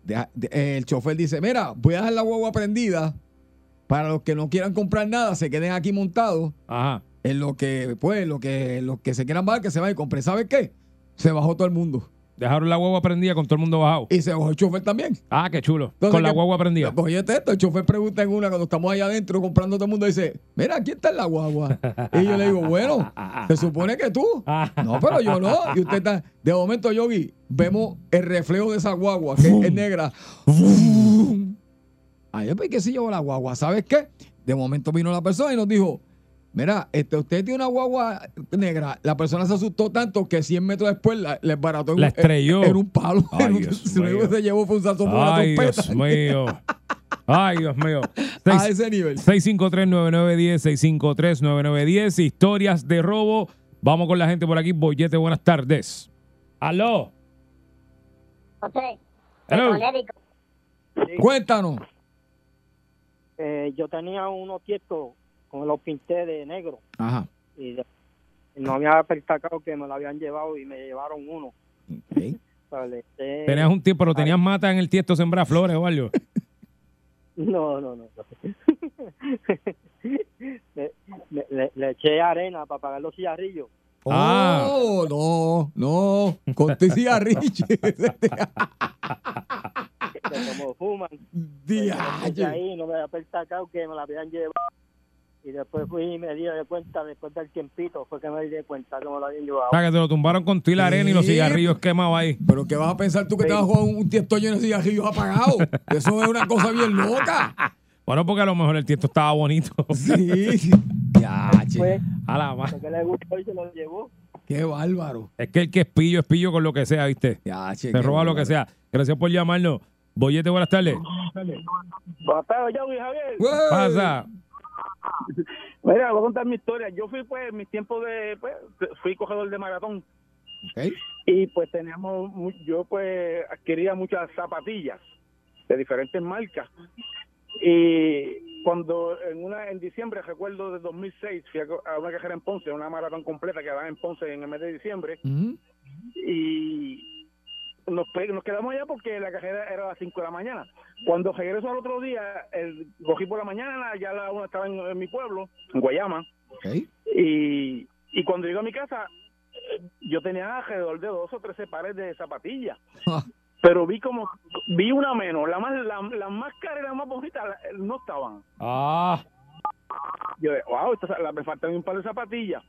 Speaker 2: de- el chofer dice: Mira, voy a dejar la guagua prendida para los que no quieran comprar nada, se queden aquí montados.
Speaker 5: Ajá.
Speaker 2: En lo que, pues, lo que, los que se quieran bajar, que se vayan y compren. ¿Sabes qué? Se bajó todo el mundo.
Speaker 5: Dejaron la guagua prendida con todo el mundo bajado.
Speaker 2: Y se bajó el chofer también.
Speaker 5: Ah, qué chulo.
Speaker 2: Entonces,
Speaker 5: con la
Speaker 2: ¿qué-
Speaker 5: guagua prendida.
Speaker 2: Oye, esto, el chofer pregunta en una cuando estamos allá adentro comprando todo el mundo dice, mira, aquí está la guagua. Y yo le digo, bueno, se supone que tú. No, pero yo no. Y usted está, de momento, Yogi, vemos el reflejo de esa guagua, que es negra. Ay, pues, ¿qué se llevó la guagua? ¿Sabes qué? De momento vino la persona y nos dijo, mira, este, usted tiene una guagua negra. La persona se asustó tanto que 100 metros después la, le barató en,
Speaker 5: La
Speaker 2: un-
Speaker 5: estrelló.
Speaker 2: en un palo.
Speaker 5: Ay,
Speaker 2: En un-
Speaker 5: Dios
Speaker 2: lo único
Speaker 5: mío.
Speaker 2: que se llevó fue un salto por la
Speaker 5: Ay,
Speaker 2: trompeta.
Speaker 5: Dios mío. Ay, Dios mío.
Speaker 2: A ese nivel.
Speaker 5: 653-9910, 653-9910. Historias de robo. Vamos con la gente por aquí. Bollete, buenas tardes. Aló.
Speaker 6: José,
Speaker 5: Hello.
Speaker 6: Conérico,
Speaker 2: Cuéntanos.
Speaker 10: Eh, yo tenía unos tietos con los pinté de negro
Speaker 2: Ajá.
Speaker 10: y de- no me había percatado que me lo habían llevado y me llevaron uno. O sea, le eché-
Speaker 5: Tenías un tiempo, pero tenías mata en el tiesto sembrar flores o algo.
Speaker 10: No, no, no. le, le- le- le eché arena para pagar los cigarrillos.
Speaker 5: Ah.
Speaker 2: Oh, no, no. Con tu cigarrillo.
Speaker 10: Que como fuman. Pues, ahí no me había percatado que me la habían llevado. Y después fui y me di de cuenta, después del tiempito, fue que me di de cuenta que me lo habían llevado.
Speaker 5: O sea, que te lo tumbaron con tu y la arena y los
Speaker 2: Sí.
Speaker 5: cigarrillos quemados ahí.
Speaker 2: Pero ¿qué vas a pensar tú que te vas a jugar un tiesto lleno de cigarrillos apagados? Eso es una cosa bien loca.
Speaker 5: Bueno, porque a lo mejor el tiesto estaba bonito.
Speaker 2: Sí. Diache.
Speaker 10: Pues,
Speaker 5: A la ma-
Speaker 10: que le gustó y se lo llevó.
Speaker 2: Qué bárbaro.
Speaker 5: Es que el que es pillo es pillo con lo que sea, ¿viste?
Speaker 2: Diache,
Speaker 5: Se
Speaker 2: qué
Speaker 5: roba lo que sea. Gracias por llamarnos. Bollete, buenas tardes.
Speaker 11: Buenas tardes, Javier.
Speaker 2: ¡Wey!
Speaker 5: Pasa.
Speaker 11: Mira, voy a contar mi historia. Yo fui, pues, en mis tiempos de, pues, fui cogedor de maratón.
Speaker 2: Ok.
Speaker 11: Y pues teníamos, mu- yo pues adquiría muchas zapatillas de diferentes marcas. Y cuando en una en diciembre, recuerdo de 2006, fui a, una cajera en Ponce, una maratón completa que daba en Ponce en el mes de diciembre. Y nos, quedamos allá porque la cajera era a las 5 de la mañana. Cuando regreso al otro día, el, cogí por la mañana, ya la una estaba en, en mi pueblo, en Guayama. Y, y cuando llego a mi casa, eh, yo tenía alrededor de dos o trece pares de zapatillas.
Speaker 2: Ah.
Speaker 11: Pero vi como, vi una menos, la más, la, las más caras y las más bonitas la- no estaban.
Speaker 5: Ah.
Speaker 11: Yo, wow, la- me faltan un par de zapatillas.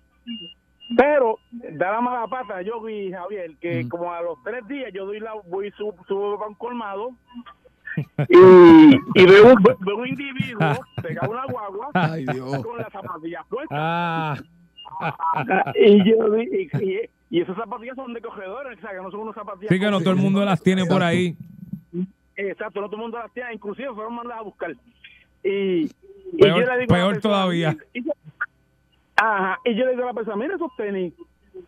Speaker 11: Pero da la mala pata, yo vi, Javier, que como a los tres días yo doy la, voy subo, subo para un colmado y, y veo, un, veo un individuo pegado una guagua
Speaker 2: Ay,
Speaker 11: con las zapatillas puestas.
Speaker 5: Ah.
Speaker 11: y yo y, y- y esas zapatillas son de cogedores, o sea, que no son unas zapatillas.
Speaker 5: Sí que no todo el mundo las tiene por ahí.
Speaker 11: Exacto, no todo el mundo las tiene, inclusive fueron mandadas a buscar. Y, y
Speaker 5: Peor-
Speaker 11: yo le digo
Speaker 5: peor
Speaker 11: persona,
Speaker 5: todavía.
Speaker 11: y- y ajá, y yo le digo a la persona, mira esos tenis.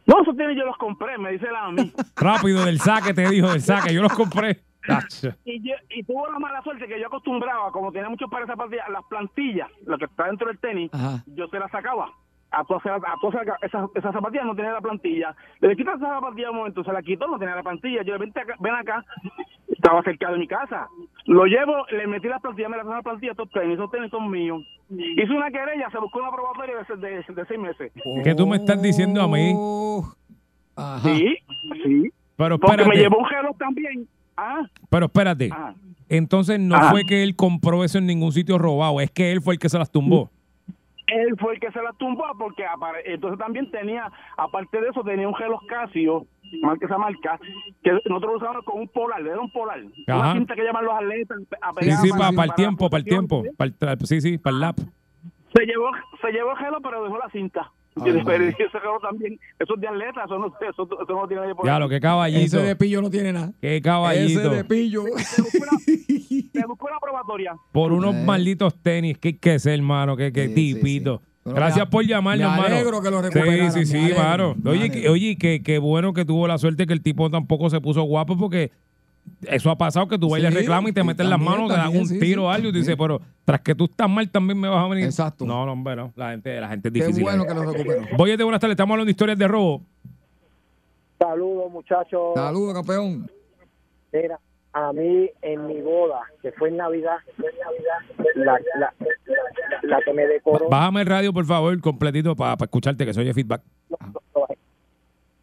Speaker 11: No, esos tenis yo los compré, me dice la a mí.
Speaker 5: Rápido del saque, te dijo del saque. Yo los compré.
Speaker 11: Y, yo, y tuvo la mala suerte que yo acostumbraba, como tenía muchos pares de zapatillas, las plantillas, lo que está dentro del tenis,
Speaker 2: Ajá.
Speaker 11: yo se las sacaba. A todas, a todas esas, esas zapatillas no tenía la plantilla. Le quité esa zapatilla un momento, se la quitó, no tenía la plantilla. Yo le ven acá, ven acá, estaba cerca de mi casa. Lo llevo, le metí las plantillas, me las la plantilla, estos tenis, esos tenis son míos. Hice una querella, se buscó una probatoria de, de, de seis meses.
Speaker 5: ¿Qué tú me estás diciendo a mí?
Speaker 2: Oh. Ajá.
Speaker 11: Sí, sí.
Speaker 5: Pero
Speaker 11: Porque me llevó un reloj también. Ah,
Speaker 5: Pero espérate.
Speaker 11: ah.
Speaker 5: Entonces no
Speaker 11: Ajá.
Speaker 5: fue que él compró eso en ningún sitio robado. Es que él fue el que se las tumbó.
Speaker 11: él fue el que se las tumbó porque apare- entonces también tenía, aparte de eso, tenía un reloj Casio, marca esa marca, que nosotros usábamos con un polar, era un polar,
Speaker 5: Ajá.
Speaker 11: una cinta que llaman los atletas. a
Speaker 5: Sí,
Speaker 11: pegar
Speaker 5: sí,
Speaker 11: para-
Speaker 5: para, el
Speaker 11: para
Speaker 5: tiempo,
Speaker 11: la
Speaker 5: para el tiempo. Para el sí, sí, para el lap.
Speaker 11: Se llevó, se llevó el reloj, pero dejó la cinta.
Speaker 2: Ay,
Speaker 11: Pero
Speaker 2: madre.
Speaker 11: ese reloj también, eso es de atleta, eso no, eso, eso no tiene nadie por
Speaker 5: Ya, lo que caballito.
Speaker 2: Ese de pillo no tiene nada.
Speaker 5: Qué
Speaker 2: Ese
Speaker 5: caballito.
Speaker 2: de pillo.
Speaker 11: Me buscó una probatoria.
Speaker 5: Por unos
Speaker 2: Eh.
Speaker 5: malditos tenis. ¿Qué hay que ser, hermano? Qué, qué
Speaker 2: Sí, sí,
Speaker 5: tipito.
Speaker 2: sí. Pero
Speaker 5: Gracias
Speaker 2: me-
Speaker 5: por llamarnos,
Speaker 2: me alegro que lo
Speaker 5: Sí,
Speaker 2: recuperaran,
Speaker 5: sí, sí, claro. Oye, que- oye, que, que bueno que tuvo la suerte que el tipo tampoco se puso guapo porque eso ha pasado que tú bailes
Speaker 2: Sí,
Speaker 5: reclamo y te
Speaker 2: y
Speaker 5: meten las
Speaker 2: también,
Speaker 5: manos, te dan
Speaker 2: también,
Speaker 5: un
Speaker 2: sí,
Speaker 5: tiro
Speaker 2: sí.
Speaker 5: o algo y tú dices, pero tras que tú estás mal también me vas a venir.
Speaker 2: Exacto.
Speaker 5: No, no, hombre, no. La gente, la gente es
Speaker 2: Qué
Speaker 5: difícil.
Speaker 2: bueno que lo recuperó.
Speaker 5: Voy de buenas tardes, estamos hablando de historias de robo.
Speaker 10: Saludos, muchachos.
Speaker 2: Saludos, campeón.
Speaker 10: Mira, a mí en mi boda, que fue en Navidad, la, la, la que me decoró,
Speaker 5: Bájame el radio, por favor, completito para escucharte, que se oye feedback.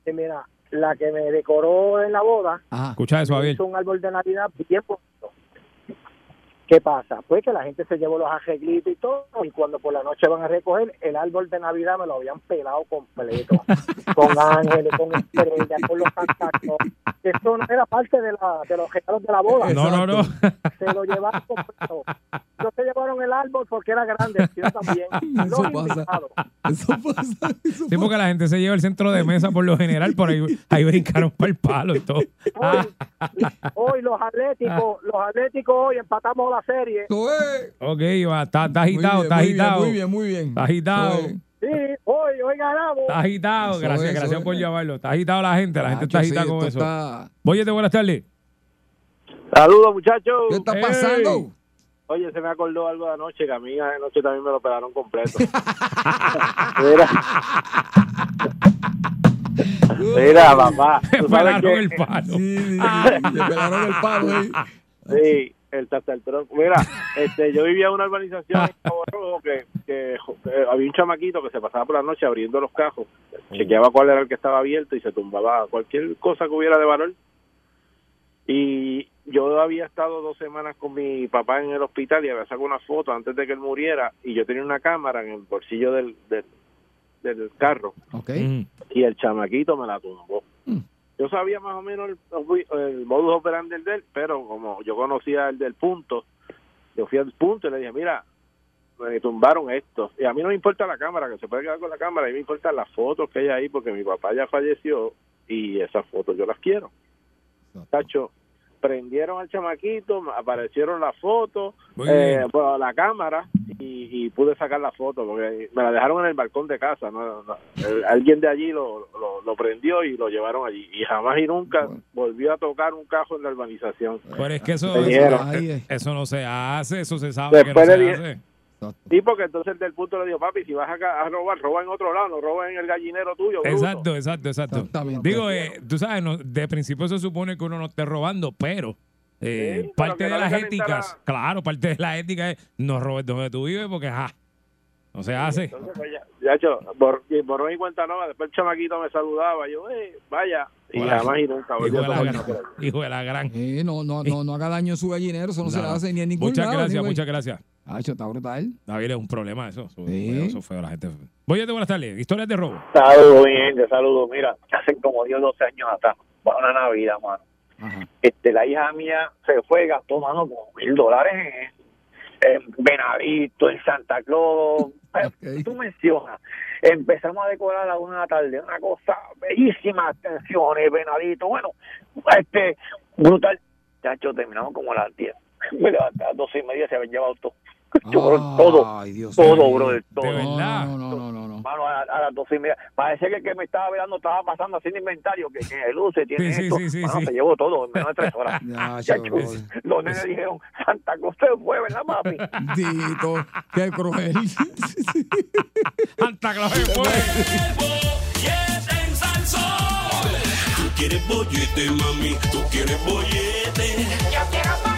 Speaker 10: Sí, mira,
Speaker 12: la que me decoró en la boda,
Speaker 5: Escucha eso, Javier.
Speaker 12: hizo un árbol de Navidad bien bonito. ¿Qué pasa? Pues que la gente se llevó los arreglitos y todo, y cuando por la noche van a recoger, el árbol de Navidad me lo habían pelado completo, con ángeles, con estrellas, con los cantacos. Esto no era parte de, la, de los regalos de la boda.
Speaker 5: No, no, no.
Speaker 12: Se lo llevaron completo. No se llevaron el árbol porque era grande, sino también.
Speaker 2: Eso
Speaker 12: los
Speaker 2: pasa.
Speaker 12: invitados.
Speaker 2: Eso pasa. Eso
Speaker 5: Sí, porque la gente se lleva el centro de mesa por lo general, por ahí, ahí brincaron para el palo y todo. Ah,
Speaker 12: Hoy los atléticos, los atléticos hoy empatamos la serie.
Speaker 5: ok, va, está, está agitado, está
Speaker 2: muy bien,
Speaker 5: agitado.
Speaker 2: muy bien, muy bien.
Speaker 5: Está agitado.
Speaker 12: Sí, hoy, hoy ganamos.
Speaker 5: Está agitado.
Speaker 2: Eso
Speaker 5: Gracias, gracias
Speaker 2: eso
Speaker 5: por
Speaker 2: es.
Speaker 5: llamarlo. Está agitado la gente, la gente está
Speaker 2: sí,
Speaker 5: agitada con eso.
Speaker 2: está-
Speaker 5: Boyete, buenas tardes.
Speaker 13: Saludos, muchachos.
Speaker 2: ¿Qué está pasando?
Speaker 13: Oye, se me acordó algo de anoche, que a mí anoche también me lo pelaron completo. Mira. Mira, papá.
Speaker 5: Me pelaron
Speaker 13: que-
Speaker 5: el palo.
Speaker 2: Sí, sí, sí, le pelaron el palo ahí.
Speaker 13: Sí, el tronco. Mira, este, yo vivía en una urbanización en Cabo Rojo que, que, eh, había un chamaquito que se pasaba por la noche abriendo los cajos, chequeaba cuál era el que estaba abierto y se tumbaba cualquier cosa que hubiera de valor. Y yo había estado dos semanas con mi papá en el hospital y había sacado una foto antes de que él muriera y yo tenía una cámara en el bolsillo del, del, del carro
Speaker 2: Ok.
Speaker 5: Mm.
Speaker 13: y el chamaquito me la tumbó. Yo sabía más o menos el, el modus operandi de él, pero como yo conocía el del punto, yo fui al punto y le dije, mira, me tumbaron esto. Y a mí no me importa la cámara, que se puede quedar con la cámara, a mí me importan las fotos que hay ahí, porque mi papá ya falleció y esas fotos yo las quiero. Tacho, prendieron al chamaquito, aparecieron las fotos, eh, bueno, la cámara y, y pude sacar la foto porque me la dejaron en el balcón de casa. ¿no? El- alguien de allí lo, lo, lo prendió y lo llevaron allí. Y jamás y nunca volvió a tocar un cajo en la urbanización.
Speaker 5: Pero es que eso, eso, no se hace, eso se sabe que no se hace.
Speaker 13: Sí, porque entonces el del punto le dijo, papi, si vas acá a robar, roba en otro lado, no roba en el gallinero tuyo. bruto".
Speaker 5: Exacto, exacto, exacto. Digo, eh, tú sabes, no, de principio se supone que uno no esté robando, pero eh,
Speaker 13: Sí,
Speaker 5: parte de
Speaker 13: no
Speaker 5: las éticas, claro, parte de la ética es no robes donde tú vives porque, ajá, no se hace.
Speaker 13: Entonces, pues, ya, ya hecho, bor, y borró mi cuenta nueva. Después el chamaquito me saludaba. Yo, eh, vaya. Y
Speaker 5: Hola.
Speaker 13: jamás y nunca
Speaker 5: Hijo de
Speaker 13: a
Speaker 5: la gran.
Speaker 13: nada.
Speaker 5: Hijo de la gran.
Speaker 2: Eh, no, no, no, no haga daño en su gallinero, eso no, se le hace ni en ningún
Speaker 5: Muchas
Speaker 2: lado.
Speaker 5: gracias, muchas gracias.
Speaker 2: Hacho, está brutal.
Speaker 5: David es un problema eso. Eso,
Speaker 2: Sí.
Speaker 5: feo, eso feo, la gente. Voy buenas tardes. Historias de robo.
Speaker 14: Saludos, mi gente, saludos. Mira, hace como 10 o 12 años atrás, para una Navidad, mano.
Speaker 2: Ajá.
Speaker 14: Este, la hija mía se fue, gastó, mano, como mil dólares en, en Venadito, en Santa Claus. Eh, Tú mencionas. Empezamos a decorar a la una de la tarde, una cosa bellísima, atenciones, Venadito. Bueno, este, brutal. Chacho, terminamos como a las 10. Me levanté a las 12 y media, se habían llevado todo. Yo, bro, todo,
Speaker 2: Ay, Dios
Speaker 14: todo,
Speaker 2: mío.
Speaker 14: brother, todo.
Speaker 5: De verdad.
Speaker 2: No, no, no, no, no.
Speaker 14: Mano, a, a las doce y media. Parece que el que me estaba velando estaba pasando haciendo inventario, que tiene luces, tiene
Speaker 5: Sí, sí,
Speaker 14: esto.
Speaker 5: sí, sí,
Speaker 14: Mano,
Speaker 5: sí.
Speaker 14: se llevó todo en menos de tres horas.
Speaker 2: Ya, chaval.
Speaker 14: los nenes dijeron, Santa Cruz se fue, ¿verdad, papi?
Speaker 2: Dito, qué cruel.
Speaker 5: Santa Claus se fue.
Speaker 4: Tú quieres bollete, mami, tú quieres bollete.
Speaker 15: Yo quiero bollete,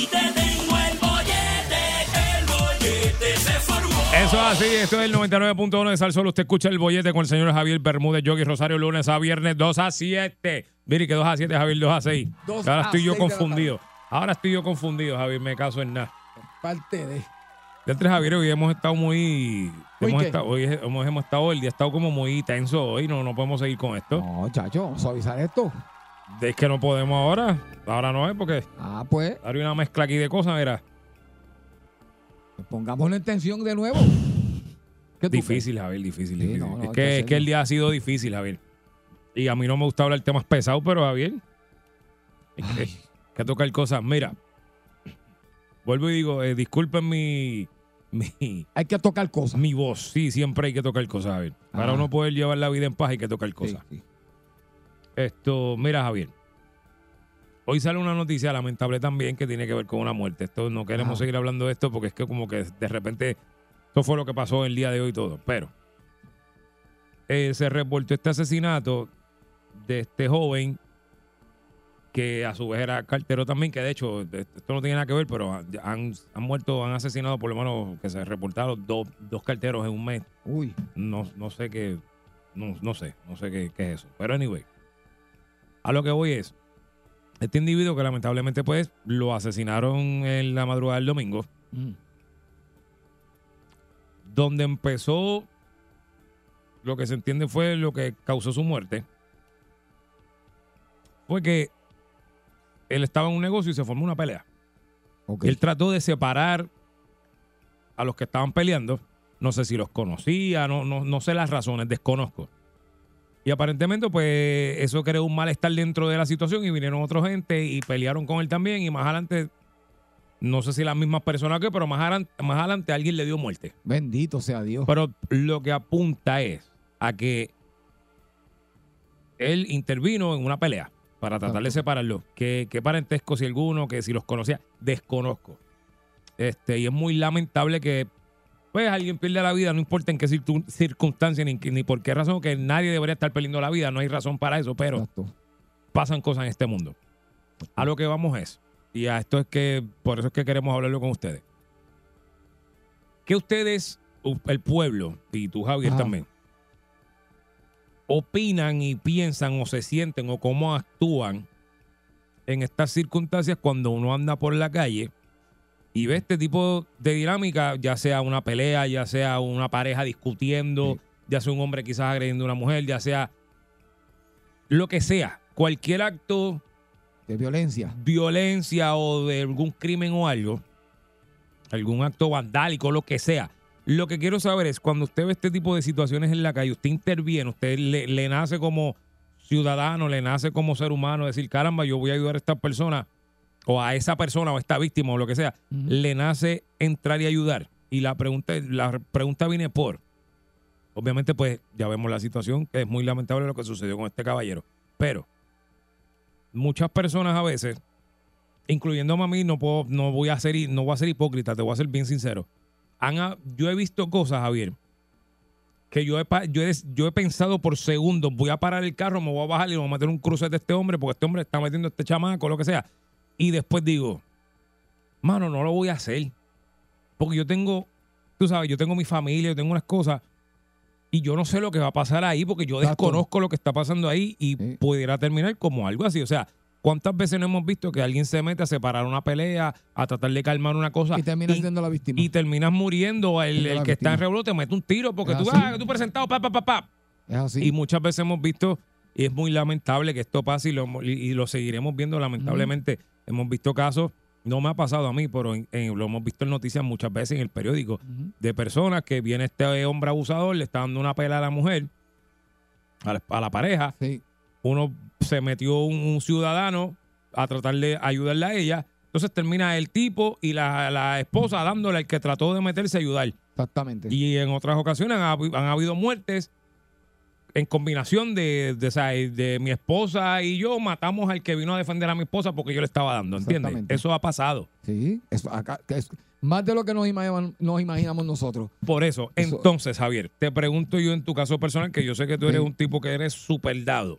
Speaker 4: aquí te tengo el bollete. El bollete se formó.
Speaker 5: Eso es así, esto es el 99.1 de Salsol. Usted escucha el bollete con el señor Javier Bermúdez, Yogi Rosario, lunes a viernes, 2 a 7. Mire que 2 a 7, Javier, 2 a 6.
Speaker 2: Dos
Speaker 5: Ahora
Speaker 2: a
Speaker 5: estoy yo
Speaker 2: seis de la
Speaker 5: confundido. Ahora estoy yo confundido, Javier, me caso en nada.
Speaker 2: Parte de.
Speaker 5: De entre Javier, hoy hemos estado muy.
Speaker 2: ¿Hoy
Speaker 5: hemos,
Speaker 2: qué?
Speaker 5: estado, hoy hemos, hemos estado, el día ha estado como muy tenso hoy, no, no podemos seguir con esto.
Speaker 2: No, chacho, vamos a suavizar esto.
Speaker 5: Es que no podemos ahora. Ahora no es porque
Speaker 2: Ah, pues,
Speaker 5: ahora hay una mezcla aquí de cosas, mira.
Speaker 2: pongámoslo en tensión de nuevo. ¿Qué tú
Speaker 5: Difícil, Javier, difícil.
Speaker 2: Sí,
Speaker 5: difícil.
Speaker 2: no, no,
Speaker 5: es,
Speaker 2: hay
Speaker 5: que, es que el día ha sido difícil, Javier. Y a mí no me gusta hablar temas pesados, pero Javier. Es que,
Speaker 2: Ay.
Speaker 5: que tocar cosas. Mira, vuelvo y digo, eh, disculpen mi, mi,
Speaker 2: Hay que tocar cosas.
Speaker 5: mi voz. Sí, siempre hay que tocar cosas, Javier. Para
Speaker 2: Ah.
Speaker 5: uno poder llevar la vida en paz hay que tocar cosas.
Speaker 2: Sí, sí.
Speaker 5: Esto, mira, Javier. Hoy sale una noticia lamentable también que tiene que ver con una muerte. Esto no queremos
Speaker 2: Ajá.
Speaker 5: seguir hablando de esto porque es que como que de repente esto fue lo que pasó el día de hoy todo. Pero eh, se reportó este asesinato de este joven que a su vez era cartero también, que de hecho, esto no tiene nada que ver, pero han, han muerto, han asesinado por lo menos que se reportaron dos, dos carteros en un mes.
Speaker 2: Uy.
Speaker 5: No, no sé qué, no, no sé, no sé qué, qué es eso. Pero anyway, a lo que voy es, este individuo que lamentablemente pues lo asesinaron en la madrugada del domingo,
Speaker 2: Mm.
Speaker 5: donde empezó lo que se entiende fue lo que causó su muerte, fue que él estaba en un negocio y se formó una pelea.
Speaker 2: Ok.
Speaker 5: Él trató de separar a los que estaban peleando. No sé si los conocía, no, no, no sé las razones, desconozco. Y aparentemente, pues, eso creó un malestar dentro de la situación y vinieron otra gente y pelearon con él también. Y más adelante, no sé si las mismas personas que, pero más adelante, más adelante alguien le dio muerte.
Speaker 2: Bendito sea Dios.
Speaker 5: Pero lo que apunta es a que él intervino en una pelea para tratar de separarlo. ¿Qué, qué parentesco, si alguno, que si los conocía, desconozco. Este, y es muy lamentable que pues alguien pierda la vida, no importa en qué circun- circunstancia ni, ni por qué razón, que nadie debería estar perdiendo la vida, no hay razón para eso, pero pasan cosas en este mundo. A lo que vamos es, y a esto es que, por eso es que queremos hablarlo con ustedes. ¿Qué ustedes, el pueblo, y tú Javier
Speaker 2: Ajá.
Speaker 5: también, opinan y piensan o se sienten o cómo actúan en estas circunstancias cuando uno anda por la calle y ve este tipo de dinámica, ya sea una pelea, ya sea una pareja discutiendo, ya sea un hombre quizás agrediendo a una mujer, ya sea lo que sea, cualquier acto
Speaker 2: de violencia,
Speaker 5: violencia o de algún crimen o algo, algún acto vandálico, lo que sea. Lo que quiero saber es cuando usted ve este tipo de situaciones en la calle, usted interviene, usted le, le nace como ciudadano, le nace como ser humano, decir, caramba, yo voy a ayudar a esta persona o a esa persona o a esta víctima o lo que sea, le nace entrar y ayudar. Y la pregunta, la pregunta viene por, obviamente pues ya vemos la situación, que es muy lamentable lo que sucedió con este caballero, pero muchas personas a veces, incluyéndome a mí, no puedo, no voy a ser, no voy a ser hipócrita, te voy a ser bien sincero. Han ha- yo he visto cosas, Javier, que yo he, yo, he, yo he pensado por segundos, voy a parar el carro, me voy a bajar y le voy a meter un cruce de este hombre, porque este hombre está metiendo a este chamaco, lo que sea. Y después digo, mano, no lo voy a hacer. Porque yo tengo, tú sabes, yo tengo mi familia, yo tengo unas cosas. Y yo no sé lo que va a pasar ahí porque yo
Speaker 2: Exacto.
Speaker 5: desconozco lo que está pasando ahí y pudiera terminar como algo así. O sea, ¿cuántas veces no hemos visto que alguien se mete a separar una pelea, a tratar de calmar una cosa?
Speaker 2: Y termina siendo la víctima.
Speaker 5: Y terminas muriendo. El, el que está en revuelo te mete un tiro porque
Speaker 2: Es
Speaker 5: tú, ah, tú presentado, pa, pa, pa, pa.
Speaker 2: Es así.
Speaker 5: Y muchas veces hemos visto, y es muy lamentable que esto pase y lo, y lo seguiremos viendo lamentablemente. Hemos visto casos, no me ha pasado a mí, pero en- en- lo hemos visto en noticias muchas veces en el periódico, de personas que viene este hombre abusador, le está dando una pela a la mujer, a la, a la pareja. Uno se metió un, un ciudadano a tratar de ayudarle a ella. Entonces termina el tipo y la, la esposa dándole al que trató de meterse a ayudar.
Speaker 2: Exactamente.
Speaker 5: Y en otras ocasiones han habido muertes en combinación de, de, sea, de mi esposa y yo matamos al que vino a defender a mi esposa porque yo le estaba dando, ¿entiendes? Eso ha pasado.
Speaker 2: Sí, eso acá, que es más de lo que nos imaginamos, nos imaginamos nosotros.
Speaker 5: Por eso,
Speaker 2: Eso-
Speaker 5: entonces, Javier, te pregunto yo en tu caso personal, que yo sé que tú eres
Speaker 2: Sí.
Speaker 5: un tipo que eres súper dado.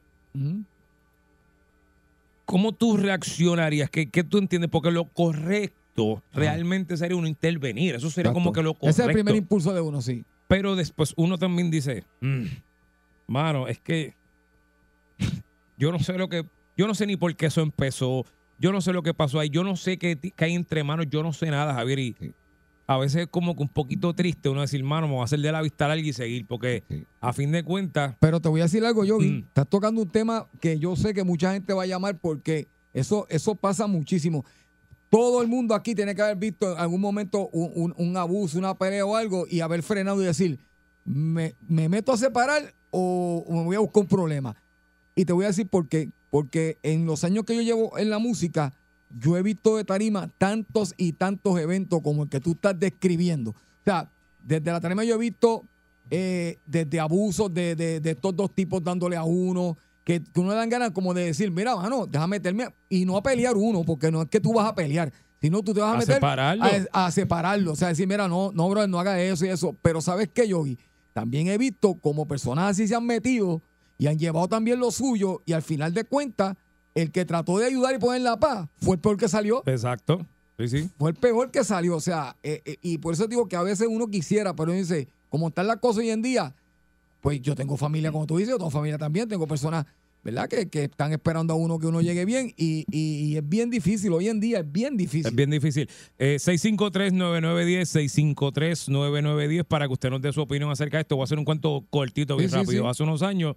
Speaker 5: ¿Cómo tú reaccionarías? ¿Qué, qué tú entiendes? Porque lo correcto realmente sería uno intervenir. Eso sería como que lo correcto.
Speaker 2: Ese es el primer impulso de uno, sí.
Speaker 5: Pero después uno también dice, "Mm, mano, es que yo no sé lo que, yo no sé ni por qué eso empezó, yo no sé lo que pasó ahí, yo no sé qué, qué hay entre manos, yo no sé nada, Javier, y a veces es como que un poquito triste uno decir, mano, me voy a hacer de la vista larga y seguir, porque a fin de cuentas,
Speaker 2: Pero te voy a decir algo, Yogi.
Speaker 5: Mm.
Speaker 2: Estás tocando un tema que yo sé que mucha gente va a llamar porque eso, eso pasa muchísimo. Todo el mundo aquí tiene que haber visto en algún momento un, un- un abuso, una pelea o algo y haber frenado y decir, ¿me, me meto a separar o, o me voy a buscar un problema? Y te voy a decir por qué. Porque en los años que yo llevo en la música, yo he visto de tarima tantos y tantos eventos como el que tú estás describiendo. O sea, desde la tarima yo he visto eh, desde abusos de, de, de estos dos tipos dándole a uno, que, que uno le dan ganas como de decir, mira, mano, déjame meterme y no a pelear uno, porque no es que tú vas a pelear, sino tú te vas a,
Speaker 5: A
Speaker 2: meter
Speaker 5: separarlo.
Speaker 2: A, a separarlo. O sea, decir, mira, no, no, bro, no haga eso y eso. Pero ¿sabes qué, Yogi? También he visto como personas así se han metido y han llevado también lo suyo y al final de cuentas el que trató de ayudar y poner la paz fue el peor que salió.
Speaker 5: Exacto. Sí, sí.
Speaker 2: Fue el peor que salió. O sea, eh, eh, y por eso digo que a veces uno quisiera, pero uno dice, como están las cosas hoy en día, pues yo tengo familia, como tú dices, yo tengo familia también, tengo personas, ¿verdad? Que, que están esperando a uno que uno llegue bien y, y- y es bien difícil. Hoy en día es bien difícil.
Speaker 5: Es bien difícil. Eh, 653-9910, 653-9910 para que usted nos dé su opinión acerca de esto. Voy a hacer un cuento cortito, bien
Speaker 2: Sí,
Speaker 5: rápido.
Speaker 2: sí.
Speaker 5: Hace unos años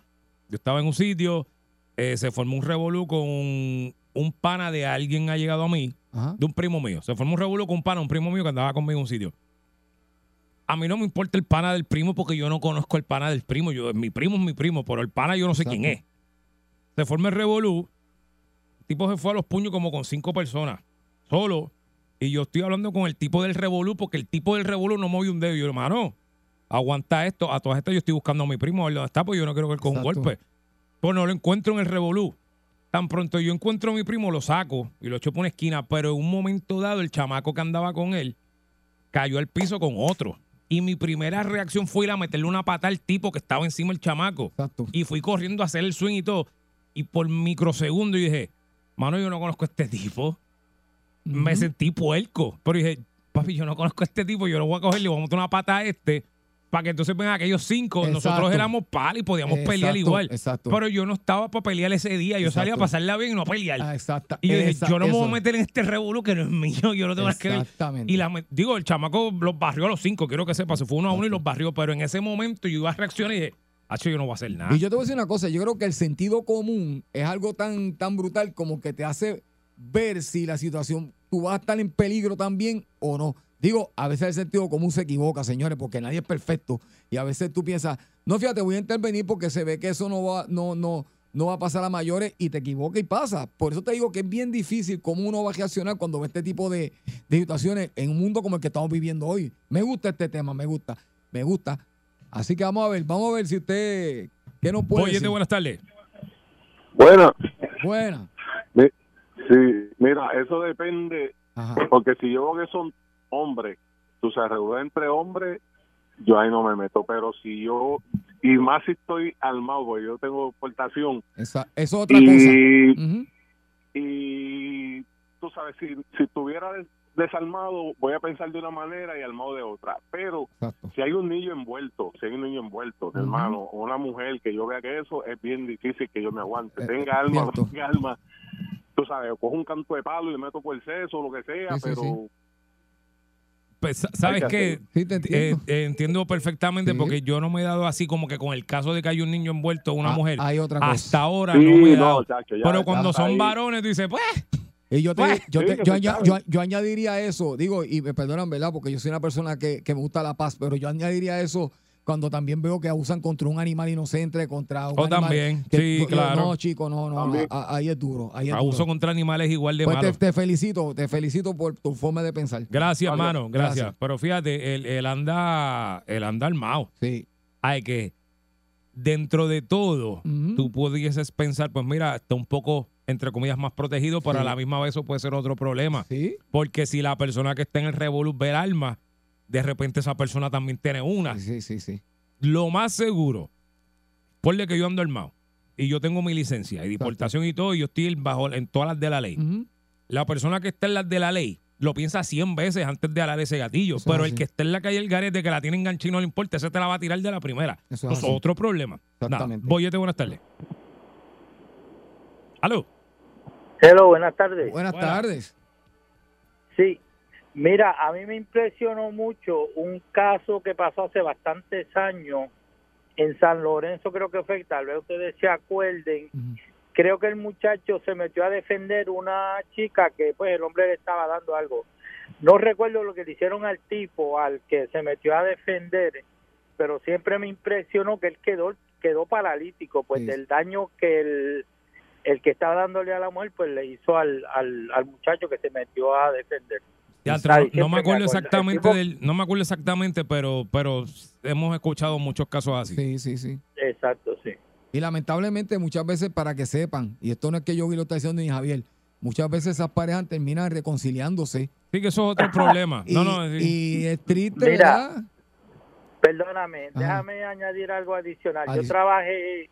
Speaker 5: yo estaba en un sitio, eh, se formó un revolú con un, un pana de alguien ha llegado a mí,
Speaker 2: Ajá.
Speaker 5: de un primo mío. Se formó un revolú con un pana, un primo mío que andaba conmigo en un sitio. A mí no me importa el pana del primo porque yo no conozco el pana del primo. Yo, mi primo es mi primo, pero el pana yo no sé quién es. Se forma el revolú. El tipo se fue a los puños como con cinco personas. Solo. Y yo estoy hablando con el tipo del revolú porque el tipo del revolú no movió un dedo. Y yo, hermano, aguanta esto. A todas estas yo estoy buscando a mi primo a ver dónde está porque yo no quiero que él coja un golpe. Pues no lo encuentro en el revolú. Tan pronto yo encuentro a mi primo, lo saco y lo echo por una esquina. Pero en un momento dado, el chamaco que andaba con él cayó al piso con otro. Y mi primera reacción fue ir a meterle una pata al tipo que estaba encima del chamaco.
Speaker 2: Exacto.
Speaker 5: Y fui corriendo a hacer el swing y todo. Y por microsegundo yo dije, mano, yo no conozco a este tipo. Me sentí puerco. Pero dije, papi, yo no conozco a este tipo, yo lo voy a coger y le voy a meter una pata a este. Para que entonces vengan aquellos cinco.
Speaker 2: Exacto.
Speaker 5: Nosotros éramos pal y podíamos pelear
Speaker 2: Exacto,
Speaker 5: igual.
Speaker 2: exacto.
Speaker 5: Pero yo no estaba para pelear ese día. Yo salía a
Speaker 2: Exacto.
Speaker 5: pasarla bien y no a pelear.
Speaker 2: Ah, exacta-
Speaker 5: Y yo dije, yo no me voy a meter en este revolú que no es mío, yo no tengo que ver.
Speaker 2: Exactamente.
Speaker 5: Y la, digo, el chamaco los barrió a los cinco, quiero que sepa, se fue uno a uno y los barrió, pero en ese momento yo iba a reaccionar y dije, hacho, yo no voy a hacer nada.
Speaker 2: Y yo te voy a decir una cosa, yo creo que el sentido común es algo tan, tan brutal como que te hace ver si la situación, tú vas a estar en peligro también o no. Digo, a veces el sentido común se equivoca, señores, porque nadie es perfecto. Y a veces tú piensas, no, fíjate, voy a intervenir porque se ve que eso no va, no, no, no va a pasar a mayores y te equivocas y pasa. Por eso te digo que es bien difícil cómo uno va a reaccionar cuando ve este tipo de, de situaciones en un mundo como el que estamos viviendo hoy. Me gusta este tema, me gusta, me gusta. Así que vamos a ver, vamos a ver si usted, ¿qué nos puede
Speaker 5: Oye,
Speaker 2: decir?
Speaker 5: buenas tardes.
Speaker 13: Bueno,
Speaker 2: Buena.
Speaker 13: mi- sí, mira, eso depende,
Speaker 2: Ajá.
Speaker 13: porque si yo veo que son hombres, tú se reúne entre hombres, yo ahí no me meto, pero si yo, y más si estoy armado, porque yo tengo portación,
Speaker 2: Esa, eso es otra cosa.
Speaker 13: y,
Speaker 2: Ujú.
Speaker 13: y tú sabes, si, si estuviera desarmado, voy a pensar de una manera y armado de otra, pero si hay un niño envuelto, si hay un niño envuelto,
Speaker 2: Ujú.
Speaker 13: hermano, o una mujer que yo vea que eso, es bien difícil que yo me aguante,
Speaker 2: Eh,
Speaker 13: tenga alma, no tenga alma, tú sabes, o cojo un canto de palo y le meto por el seso, lo que sea,
Speaker 2: Sí,
Speaker 13: pero...
Speaker 2: sí.
Speaker 5: Pues, sa- ¿sabes qué?
Speaker 2: Sí.
Speaker 5: Eh, eh, entiendo perfectamente
Speaker 2: Sí.
Speaker 5: porque yo no me he dado así como que con el caso de que hay un niño envuelto o una
Speaker 2: Ah,
Speaker 5: mujer.
Speaker 2: hay otra cosa.
Speaker 5: Hasta ahora
Speaker 13: Sí,
Speaker 5: no me he
Speaker 13: no,
Speaker 5: dado.
Speaker 13: chacho, ya,
Speaker 5: Pero cuando son
Speaker 13: ahí.
Speaker 5: varones, tú dices, pues,
Speaker 2: Y yo, te,
Speaker 5: Pues,
Speaker 2: yo, te- yo, aña- yo- yo añadiría eso, digo, y me perdonan, ¿verdad? Porque yo soy una persona que, que me gusta la paz, pero yo añadiría eso cuando también veo que abusan contra un animal inocente, contra un
Speaker 5: Oh,
Speaker 2: animal
Speaker 5: también.
Speaker 2: que-
Speaker 5: Sí,
Speaker 2: yo-
Speaker 5: claro.
Speaker 2: No, chico, no, no, a- ahí es duro. Ahí es
Speaker 5: abuso
Speaker 2: duro.
Speaker 5: contra animales igual de
Speaker 2: Pues te,
Speaker 5: malo.
Speaker 2: te felicito, te felicito por tu forma de pensar.
Speaker 5: Gracias, hermano, gracias.
Speaker 2: gracias.
Speaker 5: Pero fíjate, él, él anda, él anda armado.
Speaker 2: Sí.
Speaker 5: Hay que, dentro de todo, tú pudieses pensar, pues mira, está un poco, entre comillas, más protegido, pero a la misma vez eso puede ser otro problema.
Speaker 2: Sí.
Speaker 5: Porque si la persona que está en el Revolut ve el arma, de repente esa persona también tiene una.
Speaker 2: Sí, sí, sí.
Speaker 5: Lo más seguro, ponle que yo ando armado y yo tengo mi licencia y deportación y todo, y yo estoy bajo en todas las de la ley. La persona que está en las de la ley lo piensa 100 veces antes de alar ese gatillo,
Speaker 2: Eso
Speaker 5: pero el que está en la calle el garete que la tiene enganchada y no le importa, ese te la va a tirar de la primera.
Speaker 2: Eso es
Speaker 5: otro problema. Nada,
Speaker 2: Exactamente.
Speaker 5: Boyete, buenas tardes. ¿Aló?
Speaker 16: Hello, buenas tardes.
Speaker 2: Buenas
Speaker 5: Buenas.
Speaker 2: tardes.
Speaker 16: Sí, mira, a mí me impresionó mucho un caso que pasó hace bastantes años en San Lorenzo, creo que fue, tal vez ustedes se acuerden. Creo que el muchacho se metió a defender una chica que pues el hombre le estaba dando algo. No recuerdo lo que le hicieron al tipo, al que se metió a defender, pero siempre me impresionó que él quedó quedó paralítico, pues
Speaker 2: Sí.
Speaker 16: del daño que el, el que estaba dándole a la mujer, pues le hizo al, al, al muchacho que se metió a defender.
Speaker 5: Ya, no, me acuerdo exactamente
Speaker 16: tipo-
Speaker 5: del, no me acuerdo exactamente, pero, pero hemos escuchado muchos casos así.
Speaker 2: Sí, sí, sí.
Speaker 16: Exacto, sí.
Speaker 2: Y lamentablemente muchas veces para que sepan, y esto no es que yo vi lo está diciendo ni Javier, muchas veces esas parejas terminan reconciliándose.
Speaker 5: Sí, que eso es otro problema.
Speaker 2: Y,
Speaker 5: No, no, sí.
Speaker 2: y es triste,
Speaker 16: Mira,
Speaker 2: ¿verdad?
Speaker 16: Perdóname,
Speaker 2: Ajá.
Speaker 16: déjame añadir algo adicional. Yo trabajé,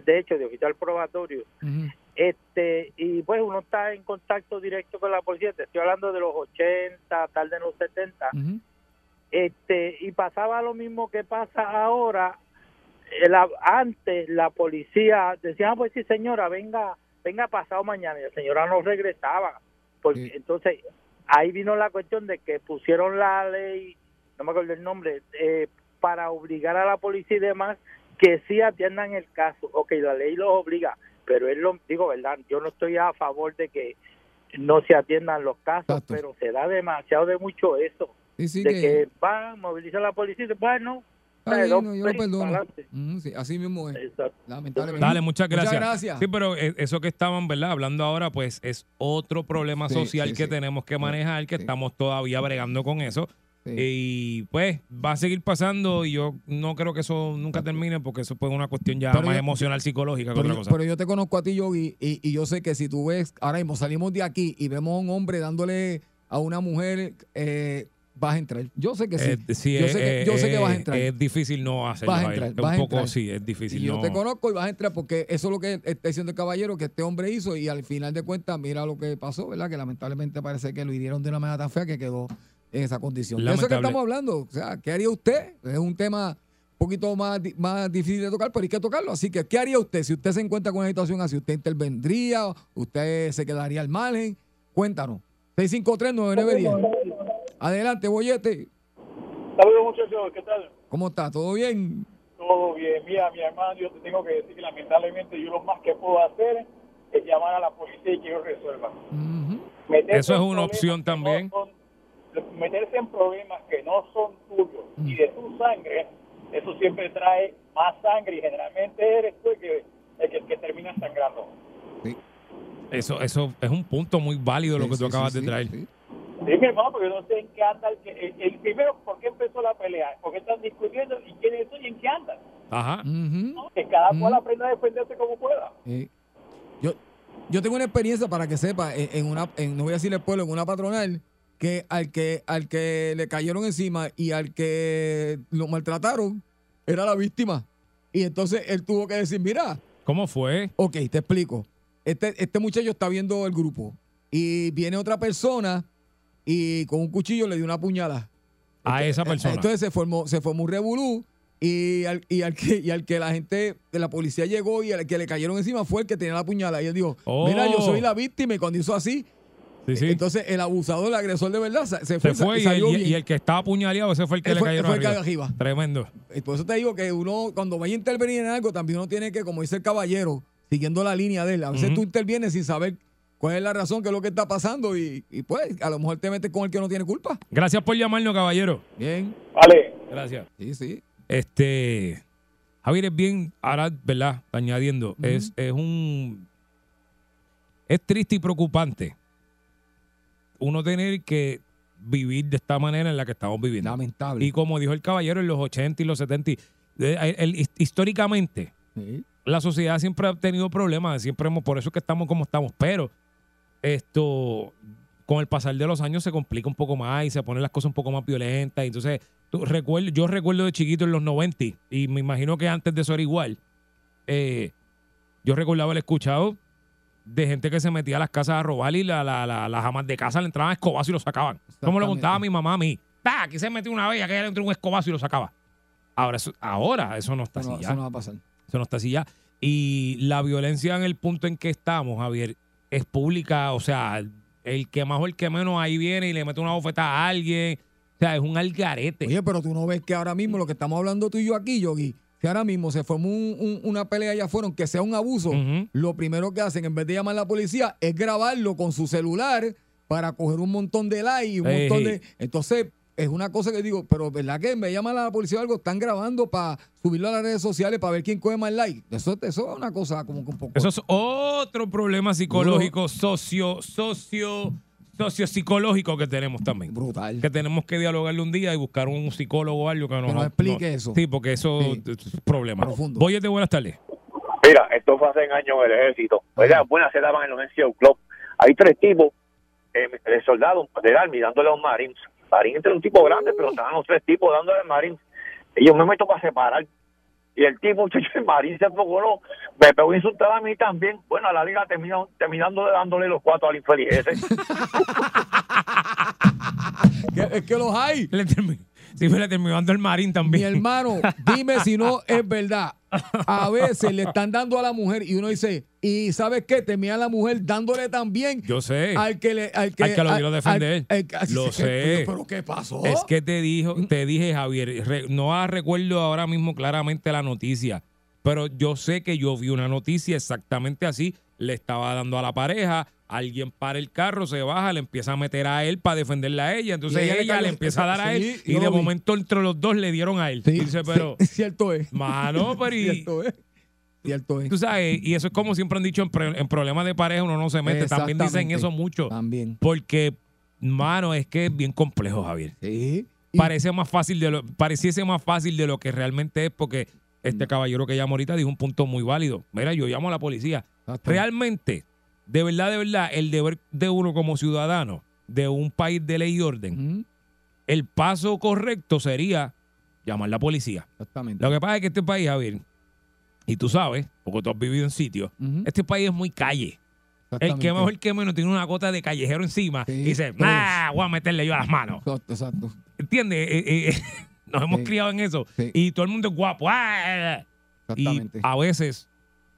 Speaker 16: de hecho, de oficial probatorio este y pues uno está en contacto directo con la policía, te estoy hablando de los 80, tal de los 70. Este y pasaba lo mismo que pasa ahora. Eh, la- antes la policía decía, ah, pues sí señora, venga, venga pasado mañana. Y la señora no regresaba. Porque entonces ahí vino la cuestión de que pusieron la ley, no me acuerdo el nombre, eh, para obligar a la policía y demás que sí atiendan el caso. Ok, la ley los obliga, pero es lo, digo, ¿verdad? Yo no estoy a favor de que no se atiendan los casos, pero se da demasiado de mucho eso.
Speaker 2: Sí, sí,
Speaker 16: de
Speaker 2: que-
Speaker 16: que, va, moviliza a la policía y dice, bueno,
Speaker 2: no, yo lo perdono. sí, así mismo es. Lamentablemente.
Speaker 5: Dale, muchas gracias.
Speaker 2: gracias.
Speaker 5: Sí, pero eh, eso que estaban, ¿verdad? Hablando ahora, pues es otro problema
Speaker 2: Sí,
Speaker 5: social
Speaker 2: sí,
Speaker 5: que
Speaker 2: sí.
Speaker 5: tenemos que manejar, que estamos todavía bregando con eso. Y pues va a seguir pasando y yo no creo que eso nunca termine porque eso es una cuestión ya
Speaker 2: Pero
Speaker 5: más
Speaker 2: yo-
Speaker 5: emocional, psicológica que
Speaker 2: Pero
Speaker 5: otra
Speaker 2: yo,
Speaker 5: cosa.
Speaker 2: pero yo te conozco a ti, Yogi, y, y yo sé que si tú ves, ahora mismo salimos de aquí y vemos a un hombre dándole a una mujer, eh, vas a entrar. Yo sé que sí.
Speaker 5: Eh, sí,
Speaker 2: yo
Speaker 5: es-
Speaker 2: sé que,
Speaker 5: eh,
Speaker 2: yo sé que vas a entrar.
Speaker 5: Es difícil no hacerlo.
Speaker 2: Vas a entrar,
Speaker 5: un
Speaker 2: vas a
Speaker 5: poco
Speaker 2: entrar.
Speaker 5: sí, es difícil.
Speaker 2: Y yo
Speaker 5: no.
Speaker 2: te conozco y vas a entrar porque eso es lo que está diciendo el caballero que este hombre hizo y al final de cuentas mira lo que pasó, ¿verdad? Que lamentablemente parece que lo hirieron de una manera tan fea que quedó en esa condición. De eso es que estamos hablando. O sea, ¿qué haría usted? Es un tema un poquito más, más difícil de tocar, pero hay que tocarlo. Así que, ¿qué haría usted si usted se encuentra con una situación así? ¿Usted intervendría? ¿Usted se quedaría al margen? Cuéntanos. 653-9910. Adelante, Boyete.
Speaker 17: Saludos muchachos, ¿qué tal?
Speaker 2: ¿Cómo está? ¿Todo bien?
Speaker 17: Todo bien. Mira, mi hermano, yo te tengo que decir que lamentablemente yo lo más que puedo hacer es llamar a la policía y que ellos resuelvan.
Speaker 5: Eso es una opción también.
Speaker 17: Meterse en problemas que no son tuyos y de tu sangre, eso siempre trae más sangre y generalmente eres tú el que, el que, el que termina sangrando.
Speaker 5: Eso, eso es un punto muy válido lo que tú acabas de traer.
Speaker 17: Sí, mi hermano, porque yo no sé en qué anda. El, que- el, el primero, ¿por qué empezó la pelea? ¿Por qué están discutiendo? ¿Y quiénes son y en qué andan?
Speaker 5: Ajá.
Speaker 17: ¿No? Que cada cual aprenda a defenderse como pueda.
Speaker 2: Sí. Yo, yo tengo una experiencia para que sepa, en, en una, en, no voy a decir el pueblo, en una patronal, que al que al que le cayeron encima y al que lo maltrataron era la víctima. Y entonces él tuvo que decir, mira,
Speaker 5: ¿Cómo fue?
Speaker 2: ok, te explico. Este, este muchacho está viendo el grupo y viene otra persona y con un cuchillo le dio una puñalada.
Speaker 5: A esa persona.
Speaker 2: Entonces se formó, se formó un revolú y al, y, al que, y al que la gente de la policía llegó y al que le cayeron encima fue el que tenía la puñalada. Y él dijo,
Speaker 5: Oh.
Speaker 2: mira, yo soy la víctima y cuando hizo así,
Speaker 5: Sí, sí.
Speaker 2: entonces el abusador, el agresor de verdad, se, se fue,
Speaker 5: Se fue y,
Speaker 2: salió
Speaker 5: el,
Speaker 2: bien.
Speaker 5: y el que estaba apuñaleado, ese fue el que
Speaker 2: Él
Speaker 5: le
Speaker 2: fue-
Speaker 5: cayeron
Speaker 2: fue el
Speaker 5: arriba.
Speaker 2: arriba.
Speaker 5: Tremendo.
Speaker 2: Y por eso te digo que uno, cuando vaya a intervenir en algo, también uno tiene que, como dice el caballero, siguiendo la línea de él. A veces tú intervienes sin saber cuál es la razón, qué es lo que está pasando y, y pues a lo mejor te metes con el que no tiene culpa.
Speaker 5: Gracias por llamarnos, caballero.
Speaker 2: Bien.
Speaker 17: Vale.
Speaker 5: Gracias.
Speaker 2: Sí, sí.
Speaker 5: Este. Javier es bien, ahora, ¿verdad? Añadiendo, es, es un. Es triste y preocupante uno tener que vivir de esta manera en la que estamos viviendo.
Speaker 2: Lamentable.
Speaker 5: Y como dijo el caballero en los 80 y los 70, y- eh, el- el- históricamente, la sociedad siempre ha tenido problemas, siempre hemos, por eso es que estamos como estamos, pero esto, con el pasar de los años se complica un poco más y se ponen las cosas un poco más violentas. Entonces, tú, recuerdo, yo recuerdo de chiquito en los 90 y me imagino que antes de eso era igual. eh, yo recordaba haber escuchado de gente que se metía a las casas a robar y la, la- la- las amas de casa le entraban a escobazo y lo sacaban. Como lo contaba mi mamá a mí. "Ah, Aquí se metió una vez, que le entró un escobazo y lo sacaba. Ahora eso, ahora eso no está
Speaker 2: no-
Speaker 5: así ya.
Speaker 2: eso no va a pasar.
Speaker 5: Eso no está así ya. Y la violencia en el punto en que estamos, Javier, es pública. O sea, el que más o el que menos ahí viene y le mete una bofetada a alguien. O sea, es un algarete.
Speaker 2: Oye, pero tú no ves que ahora mismo lo que estamos hablando tú y yo aquí, Yogi, que ahora mismo se formó un- un- una pelea allá afuera, aunque sea un abuso, lo primero que hacen en vez de llamar a la policía es grabarlo con su celular para coger un montón de likes y un montón de... Entonces, es una cosa que digo, pero ¿verdad que en vez de llamar a la policía o algo, están grabando para subirlo a las redes sociales para ver quién coge más like? Eso, eso es una cosa como que un poco...
Speaker 5: Eso es otro problema psicológico, socio, socio, sociopsicológico que tenemos también.
Speaker 2: Brutal.
Speaker 5: Que tenemos que dialogarle un día y buscar un psicólogo o algo que nos,
Speaker 2: nos explique eso.
Speaker 5: Sí, porque eso es un problema. Voy de buenas tardes.
Speaker 14: Mira, esto fue hace años en el ejército. ¿verdad? Buenas se daban en los NCO Club. Hay tres tipos eh, de soldados del Army dándole a un Marines. Marines era un tipo grande, pero estaban los tres tipos dándole al Marines. Y yo me meto para separar. Y el tipo, muchacho, marín se enfocó, me pegó a insultar a mí también. Bueno, a la liga terminó, terminando dándole los cuatro al infeliz ese.
Speaker 2: Es que los hay.
Speaker 5: Sí, me le terminó dando el marín
Speaker 2: Mi
Speaker 5: también.
Speaker 2: hermano, dime si no es verdad. A veces le están dando a la mujer y uno dice, ¿y sabes qué? Termina la mujer dándole también
Speaker 5: Yo sé.
Speaker 2: al que le. Al que,
Speaker 5: Al que lo quiero defender.
Speaker 2: al- al-
Speaker 5: Lo sé.
Speaker 2: Pero, ¿qué pasó?
Speaker 5: Es que te dijo, te dije, Javier, re- no recuerdo ahora mismo claramente la noticia, pero yo sé que yo vi una noticia exactamente así. Le estaba dando a la pareja, alguien para el carro, se baja, le empieza a meter a él para defenderla a ella. Entonces
Speaker 2: ella
Speaker 5: ella,
Speaker 2: le
Speaker 5: empieza a dar a él y de momento entre los dos le dieron a él.
Speaker 2: Sí,
Speaker 5: Dice, pero,
Speaker 2: sí, cierto es.
Speaker 5: mano, pero y,
Speaker 2: Cierto es. Cierto es.
Speaker 5: tú sabes, y eso es como siempre han dicho en, pre- en problemas de pareja, uno no se mete. También dicen eso mucho.
Speaker 2: También.
Speaker 5: Porque, mano, es que es bien complejo, Javier.
Speaker 2: Sí.
Speaker 5: Parece más fácil de lo, pareciese más fácil de lo que realmente es, porque
Speaker 2: Mm.
Speaker 5: este caballero que llamó ahorita dijo un punto muy válido. Mira, yo llamo a la policía. Realmente, de verdad, de verdad, el deber de uno como ciudadano de un país de ley y orden, el paso correcto sería llamar a la policía.
Speaker 2: Exactamente.
Speaker 5: Lo que pasa es que este país, Javier, y tú sabes, porque tú has vivido en sitios, este país es muy calle. El que mejor que menos tiene una gota de callejero encima
Speaker 2: Sí,
Speaker 5: y dice, nah, voy a meterle yo las manos.
Speaker 2: Exacto, exacto.
Speaker 5: ¿Entiendes? Eh, eh, eh, nos hemos
Speaker 2: Sí.
Speaker 5: criado en eso.
Speaker 2: Sí.
Speaker 5: Y todo el mundo es guapo. ¡Ah! Y
Speaker 2: Exactamente.
Speaker 5: a veces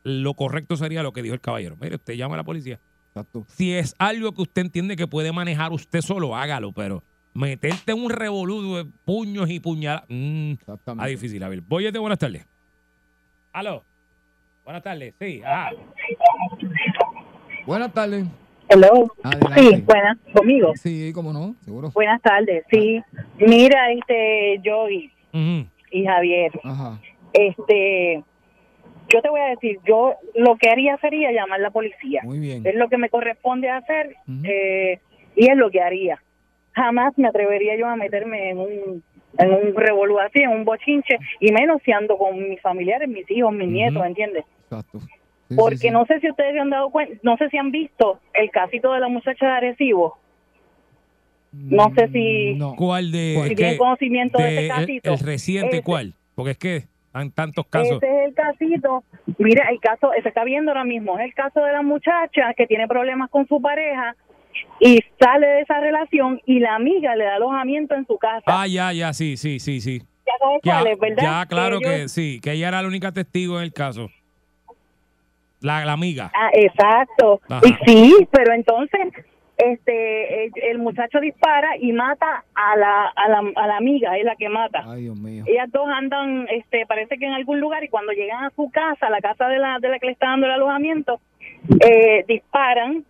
Speaker 5: lo correcto sería lo que dijo el caballero. Mire, usted llama a la policía.
Speaker 2: Exacto.
Speaker 5: Si es algo que usted entiende que puede manejar usted solo, hágalo. Pero meterte en un revoludo de puños y puñaladas. Mmm, difícil. A ver, voy de buenas tardes. Aló. Buenas tardes. Sí, ajá.
Speaker 2: Buenas tardes.
Speaker 18: Hello.
Speaker 2: Adelante.
Speaker 18: Sí, buenas, conmigo.
Speaker 2: Sí, cómo no, seguro.
Speaker 18: Buenas tardes. Sí, mira, este, Yogi
Speaker 5: Ujú.
Speaker 18: y Javier,
Speaker 2: Ajá.
Speaker 18: este, yo te voy a decir, yo lo que haría sería llamar a la policía.
Speaker 2: Muy bien.
Speaker 18: Es lo que me corresponde hacer eh, y es lo que haría. Jamás me atrevería yo a meterme en un en un revolú así, en un bochinche, y menos si ando con mis familiares, mis hijos, mis nietos, ¿entiendes?
Speaker 2: Exacto. Sí,
Speaker 18: Porque
Speaker 2: sí, sí.
Speaker 18: no sé si ustedes se han dado cuenta, no sé si han visto el casito de la muchacha de Arecibo. No sé si,
Speaker 2: Mm, No.
Speaker 5: ¿Cuál de.?
Speaker 18: si tienen conocimiento de,
Speaker 5: de-
Speaker 18: ese
Speaker 5: el,
Speaker 18: casito.
Speaker 5: el reciente,
Speaker 18: Ese-
Speaker 5: ¿cuál? Porque es que tantos casos.
Speaker 18: Ese es el casito. Mira, el caso, se está viendo ahora mismo, es el caso de la muchacha que tiene problemas con su pareja y sale de esa relación y la amiga le da alojamiento en su casa.
Speaker 5: Ah, ya, ya, sí, sí, sí, sí.
Speaker 18: ya sabes
Speaker 5: Ya,
Speaker 18: cuál es, ¿verdad?
Speaker 5: ya, claro que sí, que ella era la única testigo en el caso. La, la amiga.
Speaker 18: Ah, exacto.
Speaker 5: Ajá.
Speaker 18: Y sí, pero entonces este el, el muchacho dispara y mata a la, a la a la amiga, es la que mata.
Speaker 2: Ay, Dios mío.
Speaker 18: Ellas dos andan, este, parece que en algún lugar y cuando llegan a su casa, a la casa de la de la que le está dando el alojamiento, eh, disparan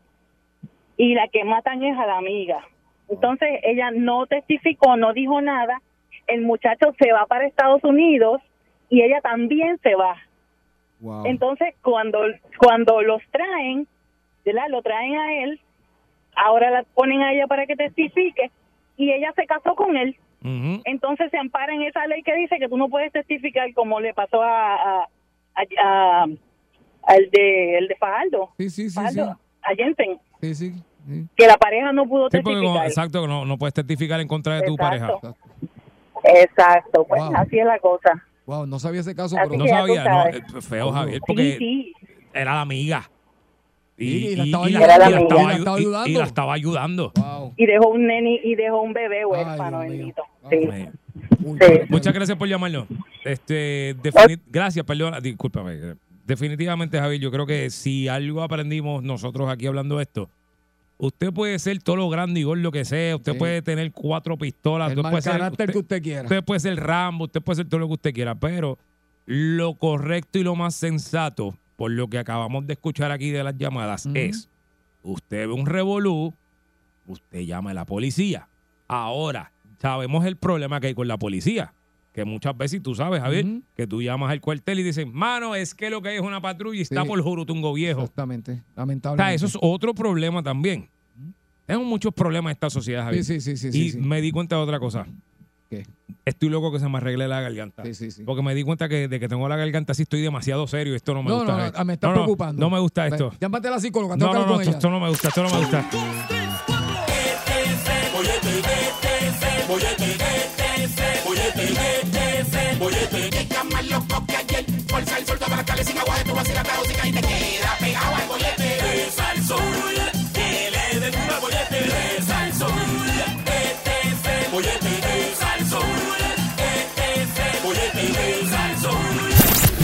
Speaker 18: y la que matan es a la amiga. Entonces ella no testificó, no dijo nada. El muchacho se va para Estados Unidos y ella también se va.
Speaker 2: Wow.
Speaker 18: Entonces, cuando, cuando los traen, ¿verdad? Lo traen a él, ahora la ponen a ella para que testifique y ella se casó con él. Entonces se ampara en esa ley que dice que tú no puedes testificar como le pasó a, a, a- a- al de el de Fajardo,
Speaker 2: Sí, sí, sí.
Speaker 18: Fajardo, a Jensen,
Speaker 2: Sí, sí. sí.
Speaker 18: que la pareja no pudo
Speaker 5: Sí,
Speaker 18: testificar.
Speaker 5: exacto, que no, no puedes testificar en contra de tu
Speaker 18: Exacto.
Speaker 5: pareja.
Speaker 18: Exacto, pues
Speaker 2: Wow.
Speaker 18: así es la cosa.
Speaker 2: Wow, no sabía ese caso,
Speaker 18: Así
Speaker 2: pero.
Speaker 5: No sabía, no, eh, feo, Javier, porque
Speaker 18: sí.
Speaker 5: era la amiga.
Speaker 2: Y la estaba
Speaker 5: y
Speaker 2: ayudando.
Speaker 18: La
Speaker 5: y
Speaker 18: amiga.
Speaker 5: estaba
Speaker 2: Y la estaba
Speaker 5: y- y
Speaker 2: ayudando.
Speaker 5: la estaba ayudando.
Speaker 2: Wow.
Speaker 18: Y dejó un nene y dejó un bebé huérfano, bendito. Sí. Sí.
Speaker 5: Muchas gracias por llamarnos. Este, gracias, perdona, discúlpame. Definitivamente, Javier, yo creo que si algo aprendimos nosotros aquí hablando de esto, usted puede ser todo lo grande y gordo que sea, usted
Speaker 2: Sí.
Speaker 5: puede tener cuatro pistolas,
Speaker 2: El
Speaker 5: usted puede, ser,
Speaker 2: carácter
Speaker 5: usted-
Speaker 2: que usted quiera.
Speaker 5: usted puede ser Rambo, usted puede ser todo lo que usted quiera, pero lo correcto y lo más sensato, por lo que acabamos de escuchar aquí de las llamadas, es usted ve un revolú, usted llama a la policía. Ahora, sabemos el problema que hay con la policía. Que muchas veces, tú sabes, Javier, que tú llamas al cuartel y dicen, mano, es que lo que hay es una patrulla y está
Speaker 2: Sí.
Speaker 5: por Jurutungo Viejo.
Speaker 2: Exactamente.
Speaker 5: O sea,
Speaker 2: Lamentablemente.
Speaker 5: eso es otro problema también. Tenemos muchos problemas en esta sociedad, Javier.
Speaker 2: Sí, sí, sí, sí.
Speaker 5: y
Speaker 2: sí, sí.
Speaker 5: me di cuenta de otra cosa.
Speaker 2: ¿Qué?
Speaker 5: Estoy loco que se me arregle la garganta.
Speaker 2: Sí, sí, sí.
Speaker 5: Porque me di cuenta que de que tengo la garganta así estoy demasiado serio. Esto no me
Speaker 2: No,
Speaker 5: gusta.
Speaker 2: no,
Speaker 5: Javier.
Speaker 2: no, me está
Speaker 5: No,
Speaker 2: preocupando.
Speaker 5: No me gusta esto.
Speaker 2: Llámate a la psicóloga, tengo
Speaker 5: No,
Speaker 2: que
Speaker 5: no, no,
Speaker 2: con
Speaker 5: esto,
Speaker 2: ella.
Speaker 5: esto no me gusta, esto no me gusta.
Speaker 4: Sal, sol, las sin agua, tú vas a y te queda pegado al bollete. Sol,